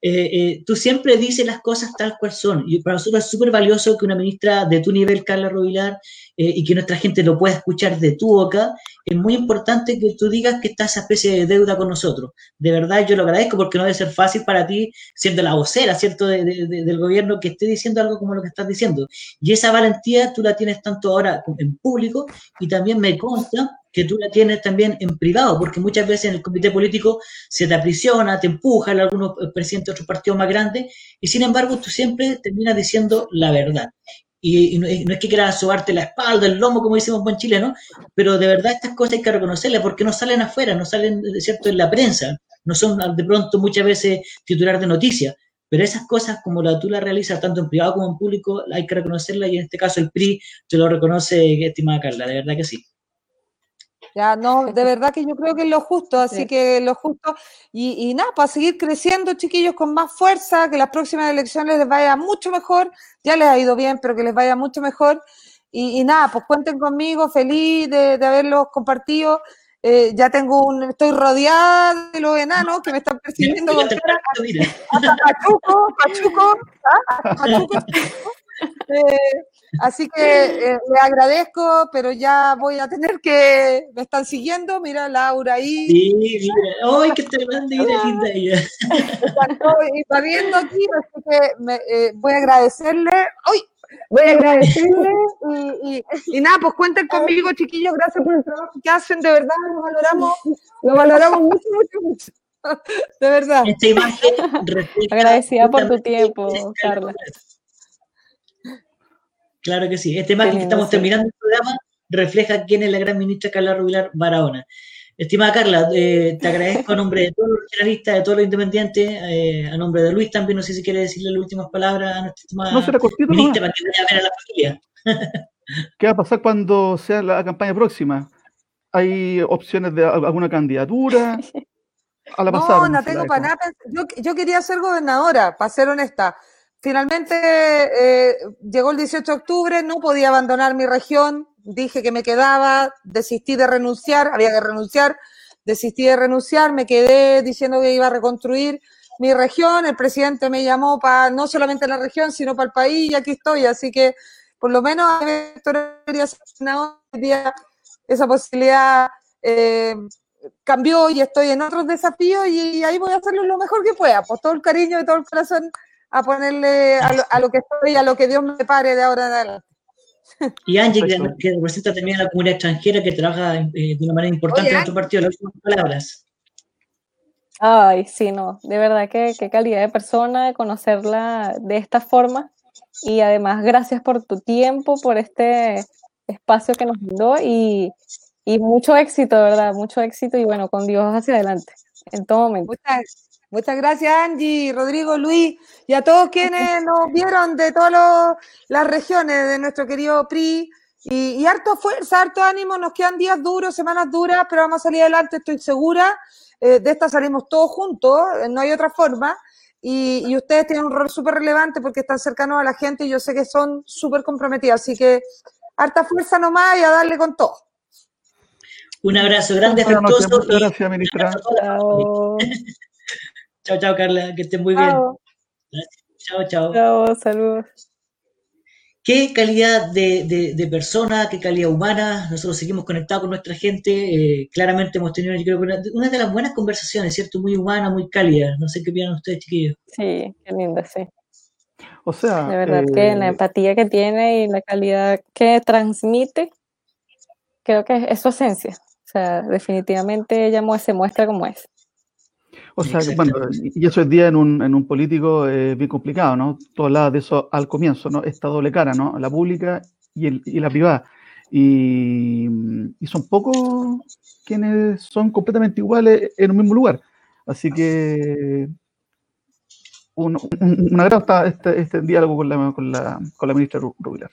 Speaker 1: Eh, eh, tú siempre dices las cosas tal cual son. Y para nosotros es súper valioso que una ministra de tu nivel, Carla Rovilar, eh, y que nuestra gente lo pueda escuchar de tu boca, es muy importante que tú digas que está esa especie de deuda con nosotros. De verdad, yo lo agradezco porque no debe ser fácil para ti, siendo la vocera, ¿cierto?, del gobierno, que esté diciendo algo como lo que estás diciendo. Y esa valentía tú la tienes tanto ahora en público y también me consta que tú la tienes también en privado, porque muchas veces en el comité político se te aprisiona, te empuja a algunos presidentes de otros partidos más grandes, y sin embargo tú siempre terminas diciendo la verdad. Y, no, es que quieras sobarte la espalda, el lomo, como decimos en Chile, ¿no? Pero de verdad estas cosas hay que reconocerlas porque no salen afuera, no salen, ¿cierto?, en la prensa, no son de pronto muchas veces titular de noticias, pero esas cosas como la tú las realizas tanto en privado como en público, hay que reconocerlas y en este caso el PRI te lo reconoce, estimada Carla, de verdad que sí.
Speaker 2: Ya, no, de verdad que yo creo que es lo justo, así que lo justo. Y, nada, para seguir creciendo, chiquillos, con más fuerza, que las próximas elecciones les vaya mucho mejor. Ya les ha ido bien, pero que les vaya mucho mejor. Y, nada, pues cuenten conmigo, feliz de, de haberlos compartido. Eh, ya tengo un, estoy rodeada de los enanos que me están persiguiendo con hasta Pachuco, Pachuco, ¿ah? Pachuco, eh, así que eh, le agradezco, pero ya voy a tener que. Me están siguiendo, mira Laura ahí.
Speaker 1: Sí, mira, ¡ay, qué tremenda y linda ella!
Speaker 2: Está viendo aquí, así que me, eh, voy a agradecerle. ¡Ay! Voy a agradecerle y, y, nada, pues cuenten conmigo, chiquillos, gracias por el trabajo que hacen, de verdad, lo valoramos, lo valoramos mucho, mucho, mucho. De verdad.
Speaker 1: Esta imagen
Speaker 3: Agradecida por tu tiempo, Carla.
Speaker 1: Claro que sí. Este imagen que estamos terminando el programa refleja quién es la gran ministra Carla Rubilar Barahona. Estimada Carla, eh, te agradezco a nombre de todos los regionalistas, de todos los independientes, eh, a nombre de Luis también, no sé si quiere decirle las últimas palabras a nuestra estimada
Speaker 4: no, será cortito, ministra
Speaker 1: para que vaya a ver a la familia.
Speaker 4: ¿Qué va a pasar cuando sea la campaña próxima? ¿Hay opciones de alguna candidatura?
Speaker 2: A la no, no tengo para nada. Yo, yo quería ser gobernadora, para ser honesta. Finalmente eh, llegó el 18 de octubre, no podía abandonar mi región, dije que me quedaba, desistí de renunciar, había que renunciar, desistí de renunciar, me quedé diciendo que iba a reconstruir mi región, el presidente me llamó para no solamente la región, sino para el país y aquí estoy, así que por lo menos esa posibilidad eh, cambió y estoy en otros desafíos y ahí voy a hacerlo lo mejor que pueda, por todo el cariño y todo el corazón a ponerle a lo, que estoy, a lo que Dios me pare de ahora en adelante.
Speaker 1: Y Angie, que, representa también a la comunidad extranjera que trabaja eh, de una manera importante en nuestro partido, las últimas palabras.
Speaker 3: Ay, sí, no, de verdad que qué calidad de persona, conocerla de esta forma y además gracias por tu tiempo, por este espacio que nos brindó y, y mucho éxito, ¿verdad? Mucho éxito y bueno, con Dios hacia adelante en todo momento.
Speaker 2: Muchas gracias, Angie, Rodrigo, Luis y a todos quienes nos vieron de todas las regiones de nuestro querido PRI. Y, harto fuerza, harto ánimo, nos quedan días duros, semanas duras, pero vamos a salir adelante, estoy segura. Eh, de esta salimos todos juntos, eh, no hay otra forma. Y, ustedes tienen un rol súper relevante porque están cercanos a la gente y yo sé que son súper comprometidos. Así que harta fuerza nomás y a darle con todo.
Speaker 1: Un abrazo grande, afectuoso.
Speaker 4: Muchas gracias, ministra.
Speaker 1: Chao. chao, Carla, que estén muy bien. Chao, chao.
Speaker 3: Chao, saludos
Speaker 1: qué calidad de, persona, qué calidad humana. Nosotros seguimos conectados con nuestra gente. Eh, claramente hemos tenido, yo creo, una, una, de las buenas conversaciones, ¿cierto? Muy humana, muy cálida. No sé qué opinan ustedes, chiquillos.
Speaker 3: Sí, qué linda, sí.
Speaker 4: O sea.
Speaker 3: De verdad que la eh, empatía que tiene y la calidad que transmite, creo que es su esencia. O sea, definitivamente ella se muestra como es.
Speaker 4: O sea, bueno, y eso es día en un, en un político es bien complicado, ¿no? Tú hablabas de eso al comienzo, ¿no? Esta doble cara, ¿no? La pública y, el, y la privada. Y, y, son pocos quienes son completamente iguales en un mismo lugar. Así que un, un, agrado este, este diálogo con la, con la, con la ministra Rubilar.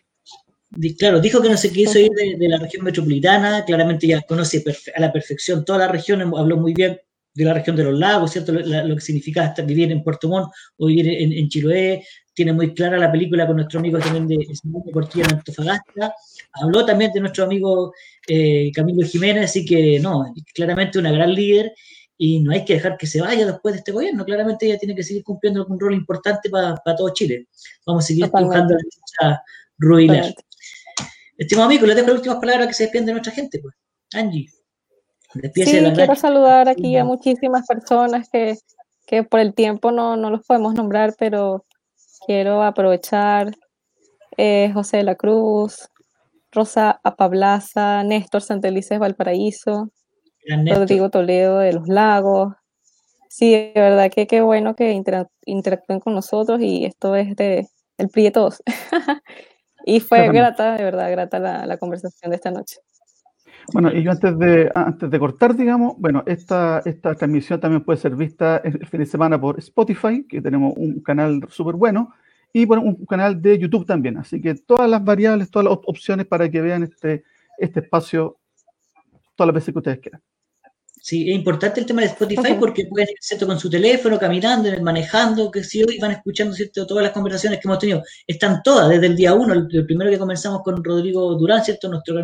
Speaker 1: Claro, dijo que no se quiso ir de, de, la región metropolitana, claramente ya conoce a la perfección toda la región, habló muy bien de la región de los lagos, ¿cierto? Lo, que significa estar, vivir en Puerto Montt o vivir en, Chiloé. Tiene muy clara la película con nuestro amigo también de Portilla en Antofagasta. Habló también de nuestro amigo eh, Camilo Jiménez, así que no, claramente una gran líder y no hay que dejar que se vaya después de este gobierno. Claramente ella tiene que seguir cumpliendo un rol importante para todo Chile. Vamos a seguir buscando a Ruilar. Estimado amigo, le dejo las últimas palabras que se despiden de nuestra gente, pues. Angie.
Speaker 3: Sí, quiero saludar aquí a muchísimas personas que, que por el tiempo no, no, los podemos nombrar, pero quiero aprovechar eh, José de la Cruz, Rosa Apablaza, Néstor Santelices Valparaíso, Rodrigo Toledo de Los Lagos. Sí, de verdad que qué bueno que interactúen con nosotros y esto es de el PRI de todos. y fue grata, de verdad, grata la, la conversación de esta noche.
Speaker 4: Bueno, y yo antes de, antes de cortar, digamos, bueno, esta, esta transmisión también puede ser vista el fin de semana por Spotify, que tenemos un canal súper bueno, y por un canal de YouTube también. Así que todas las variables, todas las opciones para que vean este, este espacio todas las veces que ustedes quieran.
Speaker 1: Sí, es importante el tema de Spotify porque pueden ir ¿cierto? con su teléfono, caminando, manejando, que si hoy van escuchando ¿cierto? todas las conversaciones que hemos tenido. Están todas, desde el día uno, el, primero que comenzamos con Rodrigo Durán, ¿cierto? nuestro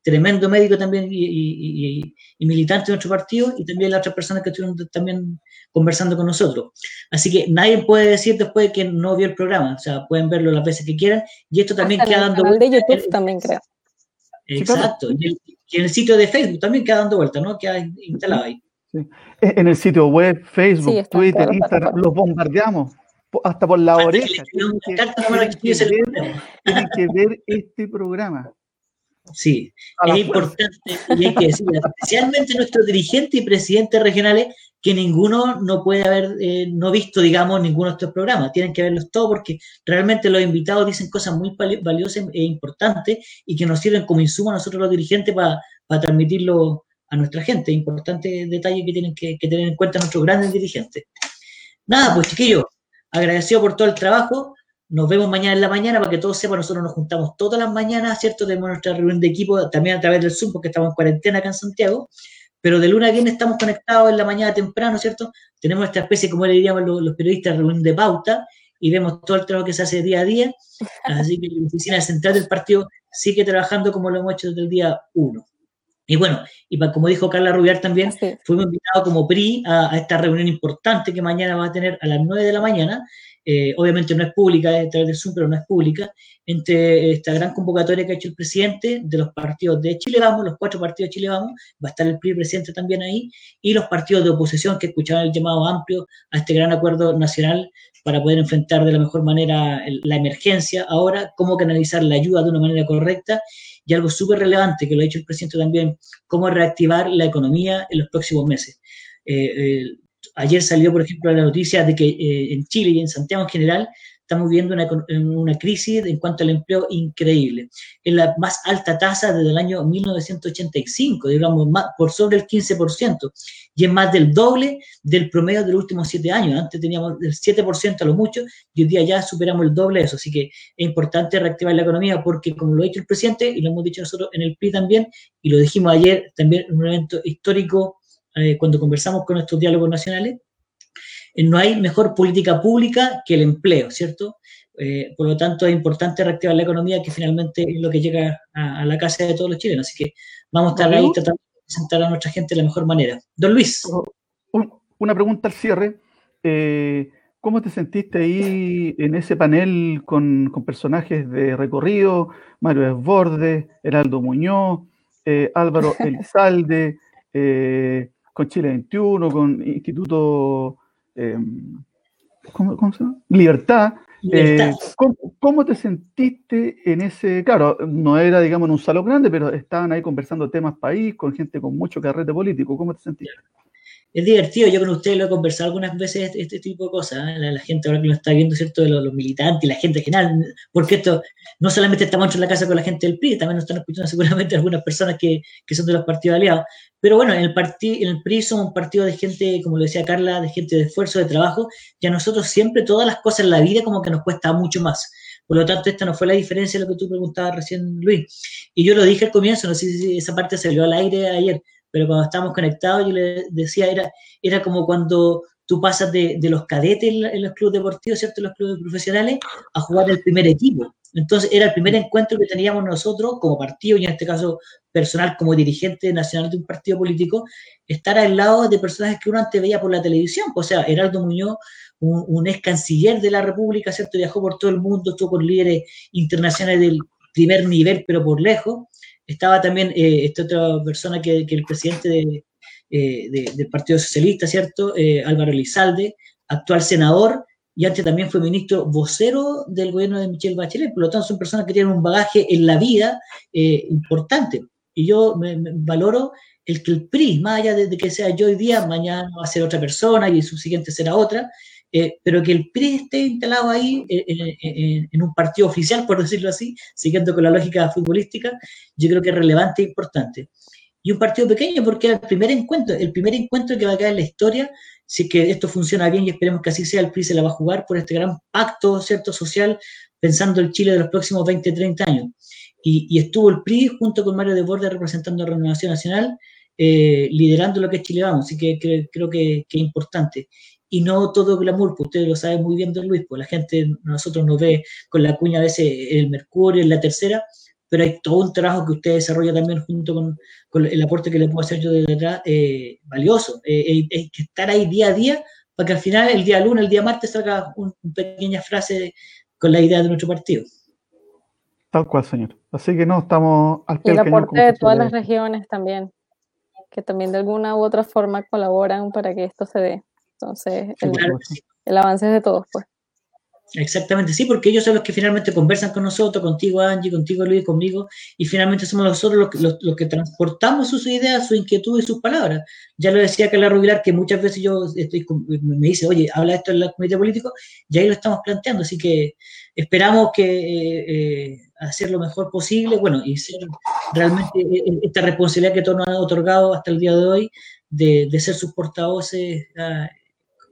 Speaker 1: tremendo médico también y, militante de nuestro partido, y también las otras personas que estuvieron también conversando con nosotros. Así que nadie puede decir después de que no vio el programa, o sea, pueden verlo las veces que quieran, y esto también queda dando...
Speaker 3: El de YouTube también creo.
Speaker 1: Exacto. Y en el sitio de Facebook también queda dando vuelta, ¿no? Queda instalado ahí.
Speaker 4: En el sitio web, Facebook, Twitter, Instagram, los bombardeamos hasta por la oreja. Tienen que, ver, este programa.
Speaker 1: Sí, es importante y hay que decir, especialmente nuestros dirigentes y presidentes regionales, que ninguno no puede haber eh, no visto, digamos, ninguno de estos programas. Tienen que verlos todos porque realmente los invitados dicen cosas muy valiosas e importantes y que nos sirven como insumo a nosotros los dirigentes para transmitirlo a nuestra gente. Importante detalle que tienen que, tener en cuenta nuestros grandes dirigentes. Nada, pues chiquillos, agradecido por todo el trabajo. Nos vemos mañana en la mañana para que todos sepan, nosotros nos juntamos todas las mañanas, ¿cierto? Tenemos nuestra reunión de equipo también a través del Zoom porque estamos en cuarentena acá en Santiago pero de luna a viernes estamos conectados en la mañana temprano, ¿cierto? Tenemos esta especie, como le diríamos los, periodistas, reunión de pauta y vemos todo el trabajo que se hace día a día. Así que la oficina central del partido sigue trabajando como lo hemos hecho desde el día uno. Y bueno, y como dijo Carla Rubiar también, fuimos invitados como PRI a, a, esta reunión importante que mañana va a tener a las 9 de la mañana, eh, obviamente no es pública, es a través del Zoom, pero no es pública, entre esta gran convocatoria que ha hecho el presidente de los partidos de Chile Vamos, los cuatro partidos de Chile Vamos, va a estar el PRI presidente también ahí, y los partidos de oposición que escuchaban el llamado amplio a este gran acuerdo nacional para poder enfrentar de la mejor manera la emergencia ahora, cómo canalizar la ayuda de una manera correcta y algo súper relevante que lo ha dicho el presidente también, cómo reactivar la economía en los próximos meses. Eh, eh, Ayer salió, por ejemplo, la noticia de que eh, en Chile y en Santiago en general estamos viviendo una, crisis en cuanto al empleo increíble. Es la más alta tasa desde el año 1985, digamos, más, por sobre el 15%, y es más del doble del promedio de los últimos siete años. Antes teníamos el 7% a lo mucho, y hoy día ya superamos el doble de eso. Así que es importante reactivar la economía porque, como lo ha dicho el presidente, y lo hemos dicho nosotros en el PRI también, y lo dijimos ayer también en un evento histórico eh, cuando conversamos con estos diálogos nacionales, eh, no hay mejor política pública que el empleo, ¿cierto? Eh, por lo tanto, es importante reactivar la economía, que finalmente es lo que llega a, la casa de todos los chilenos. Así que vamos a estar ahí tratando de presentar a nuestra gente de la mejor manera. Don Luis.
Speaker 4: Una pregunta al cierre. ¿Cómo te sentiste ahí en ese panel con, personajes de recorrido? Mario Desbordes, Heraldo Muñoz, Álvaro Elizalde, con Chile 21, con Instituto em, ¿cómo, se llama? Libertad. Eh, ¿cómo, te sentiste en ese? Claro, no era, digamos, en un salón grande, pero estaban ahí conversando temas país, con gente con mucho carrete político. ¿Cómo te sentiste?
Speaker 1: Es divertido. Yo con ustedes lo he conversado algunas veces este, este tipo de cosas. ¿eh? La, gente ahora que lo está viendo, ¿cierto? De los, militantes y la gente en general, porque esto no solamente estamos en la casa con la gente del PRI, también nos están escuchando seguramente algunas personas que, que son de los partidos aliados. Pero bueno, en el, en el PRI somos un partido de gente, como lo decía Carla, de gente de esfuerzo, de trabajo, y a nosotros siempre todas las cosas en la vida como que nos cuesta mucho más. Por lo tanto, esta no fue la diferencia de lo que tú preguntabas recién, Luis. Y yo lo dije al comienzo, no sé si esa parte salió al aire ayer, pero cuando estábamos conectados, yo le decía, era, era como cuando tú pasas de, de los cadetes en, los clubes deportivos, ¿cierto? En los clubes profesionales, a jugar el primer equipo. Entonces, era el primer encuentro que teníamos nosotros como partido, y en este caso personal, como dirigente nacional de un partido político, estar al lado de personajes que uno antes veía por la televisión. O sea, Heraldo Muñoz, un, un ex canciller de la República, ¿cierto? Viajó por todo el mundo, estuvo con líderes internacionales del primer nivel, pero por lejos. Estaba también eh, esta otra persona que, el presidente eh, del Partido Socialista, ¿cierto? Eh, Álvaro Elizalde, actual senador y antes también fue ministro vocero del gobierno de Michelle Bachelet. Por lo tanto, son personas que tienen un bagaje en la vida importante. Y yo me, valoro el que el PRI, más allá de, que sea yo hoy día, mañana va a ser otra persona y su siguiente será otra, eh, pero que el PRI esté instalado ahí eh, eh, en, un partido oficial, por decirlo así, siguiendo con la lógica futbolística, yo creo que es relevante e importante. Y un partido pequeño porque es el primer encuentro, el primer encuentro que va a quedar en la historia, si que esto funciona bien y esperemos que así sea, el PRI se la va a jugar por este gran pacto cierto social, pensando el Chile de los próximos 20, 30 años. Y, estuvo el PRI junto con Mario de Borde representando a Renovación Nacional, liderando lo que es Chile Vamos, así que creo que, es importante y no todo glamour, pues ustedes lo saben muy bien, don Luis, pues la gente, nosotros nos ve con la cuña a veces el Mercurio, en la tercera, pero hay todo un trabajo que usted desarrolla también junto con, el aporte que le puedo hacer yo desde atrás, eh, valioso. Eh, eh, hay que estar ahí día a día para que al final, el día lunes, el día martes, salga una pequeña frase con la idea de nuestro partido.
Speaker 4: Tal cual, señor. Así que no, estamos
Speaker 3: al pie Y el aporte de todas las regiones también, que también de alguna u otra forma colaboran para que esto se dé. Entonces, el, avance es de todos, pues.
Speaker 1: Exactamente, sí, porque ellos son los que finalmente conversan con nosotros, contigo Angie, contigo Luis, conmigo, y finalmente somos nosotros los, los, que transportamos sus ideas, su inquietud y sus palabras. Ya lo decía Carla Rubilar, que muchas veces yo estoy, me dice, oye, habla esto en la comité político, y ahí lo estamos planteando, así que esperamos que eh, eh, hacer lo mejor posible, bueno, y ser realmente eh, esta responsabilidad que todos nos han otorgado hasta el día de hoy, de, de ser sus portavoces.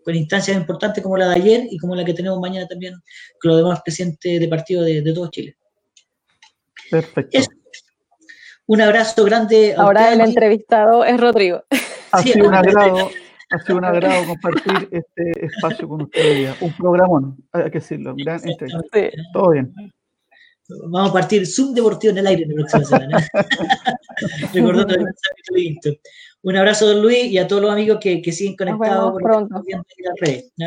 Speaker 1: Con instancias importantes como la de ayer y como la que tenemos mañana también con los demás presidentes de partido de, todo Chile.
Speaker 4: Perfecto.
Speaker 1: Un abrazo grande.
Speaker 3: Ahora el entrevistado es Rodrigo.
Speaker 4: Ha sido un agrado. Ha sido un agrado compartir este espacio con ustedes. Un programón, hay que decirlo. Gran Todo bien.
Speaker 1: Vamos a partir Zoom Deportivo en el aire la próxima semana. Recordando el mensaje un abrazo, don Luis, y a todos los amigos que, siguen conectados. Por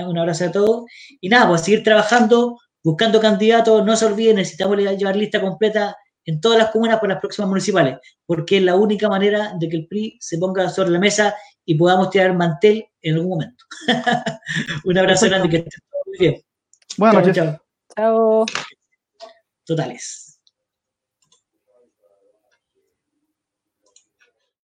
Speaker 1: Un abrazo a todos. Y nada, pues seguir trabajando, buscando candidatos. No se olviden, necesitamos llevar lista completa en todas las comunas para las próximas municipales, porque es la única manera de que el PRI se ponga sobre la mesa y podamos tirar mantel en algún momento. Un abrazo grande, que estén todos muy bien.
Speaker 4: Bueno, chao.
Speaker 3: Chao.
Speaker 1: Totales.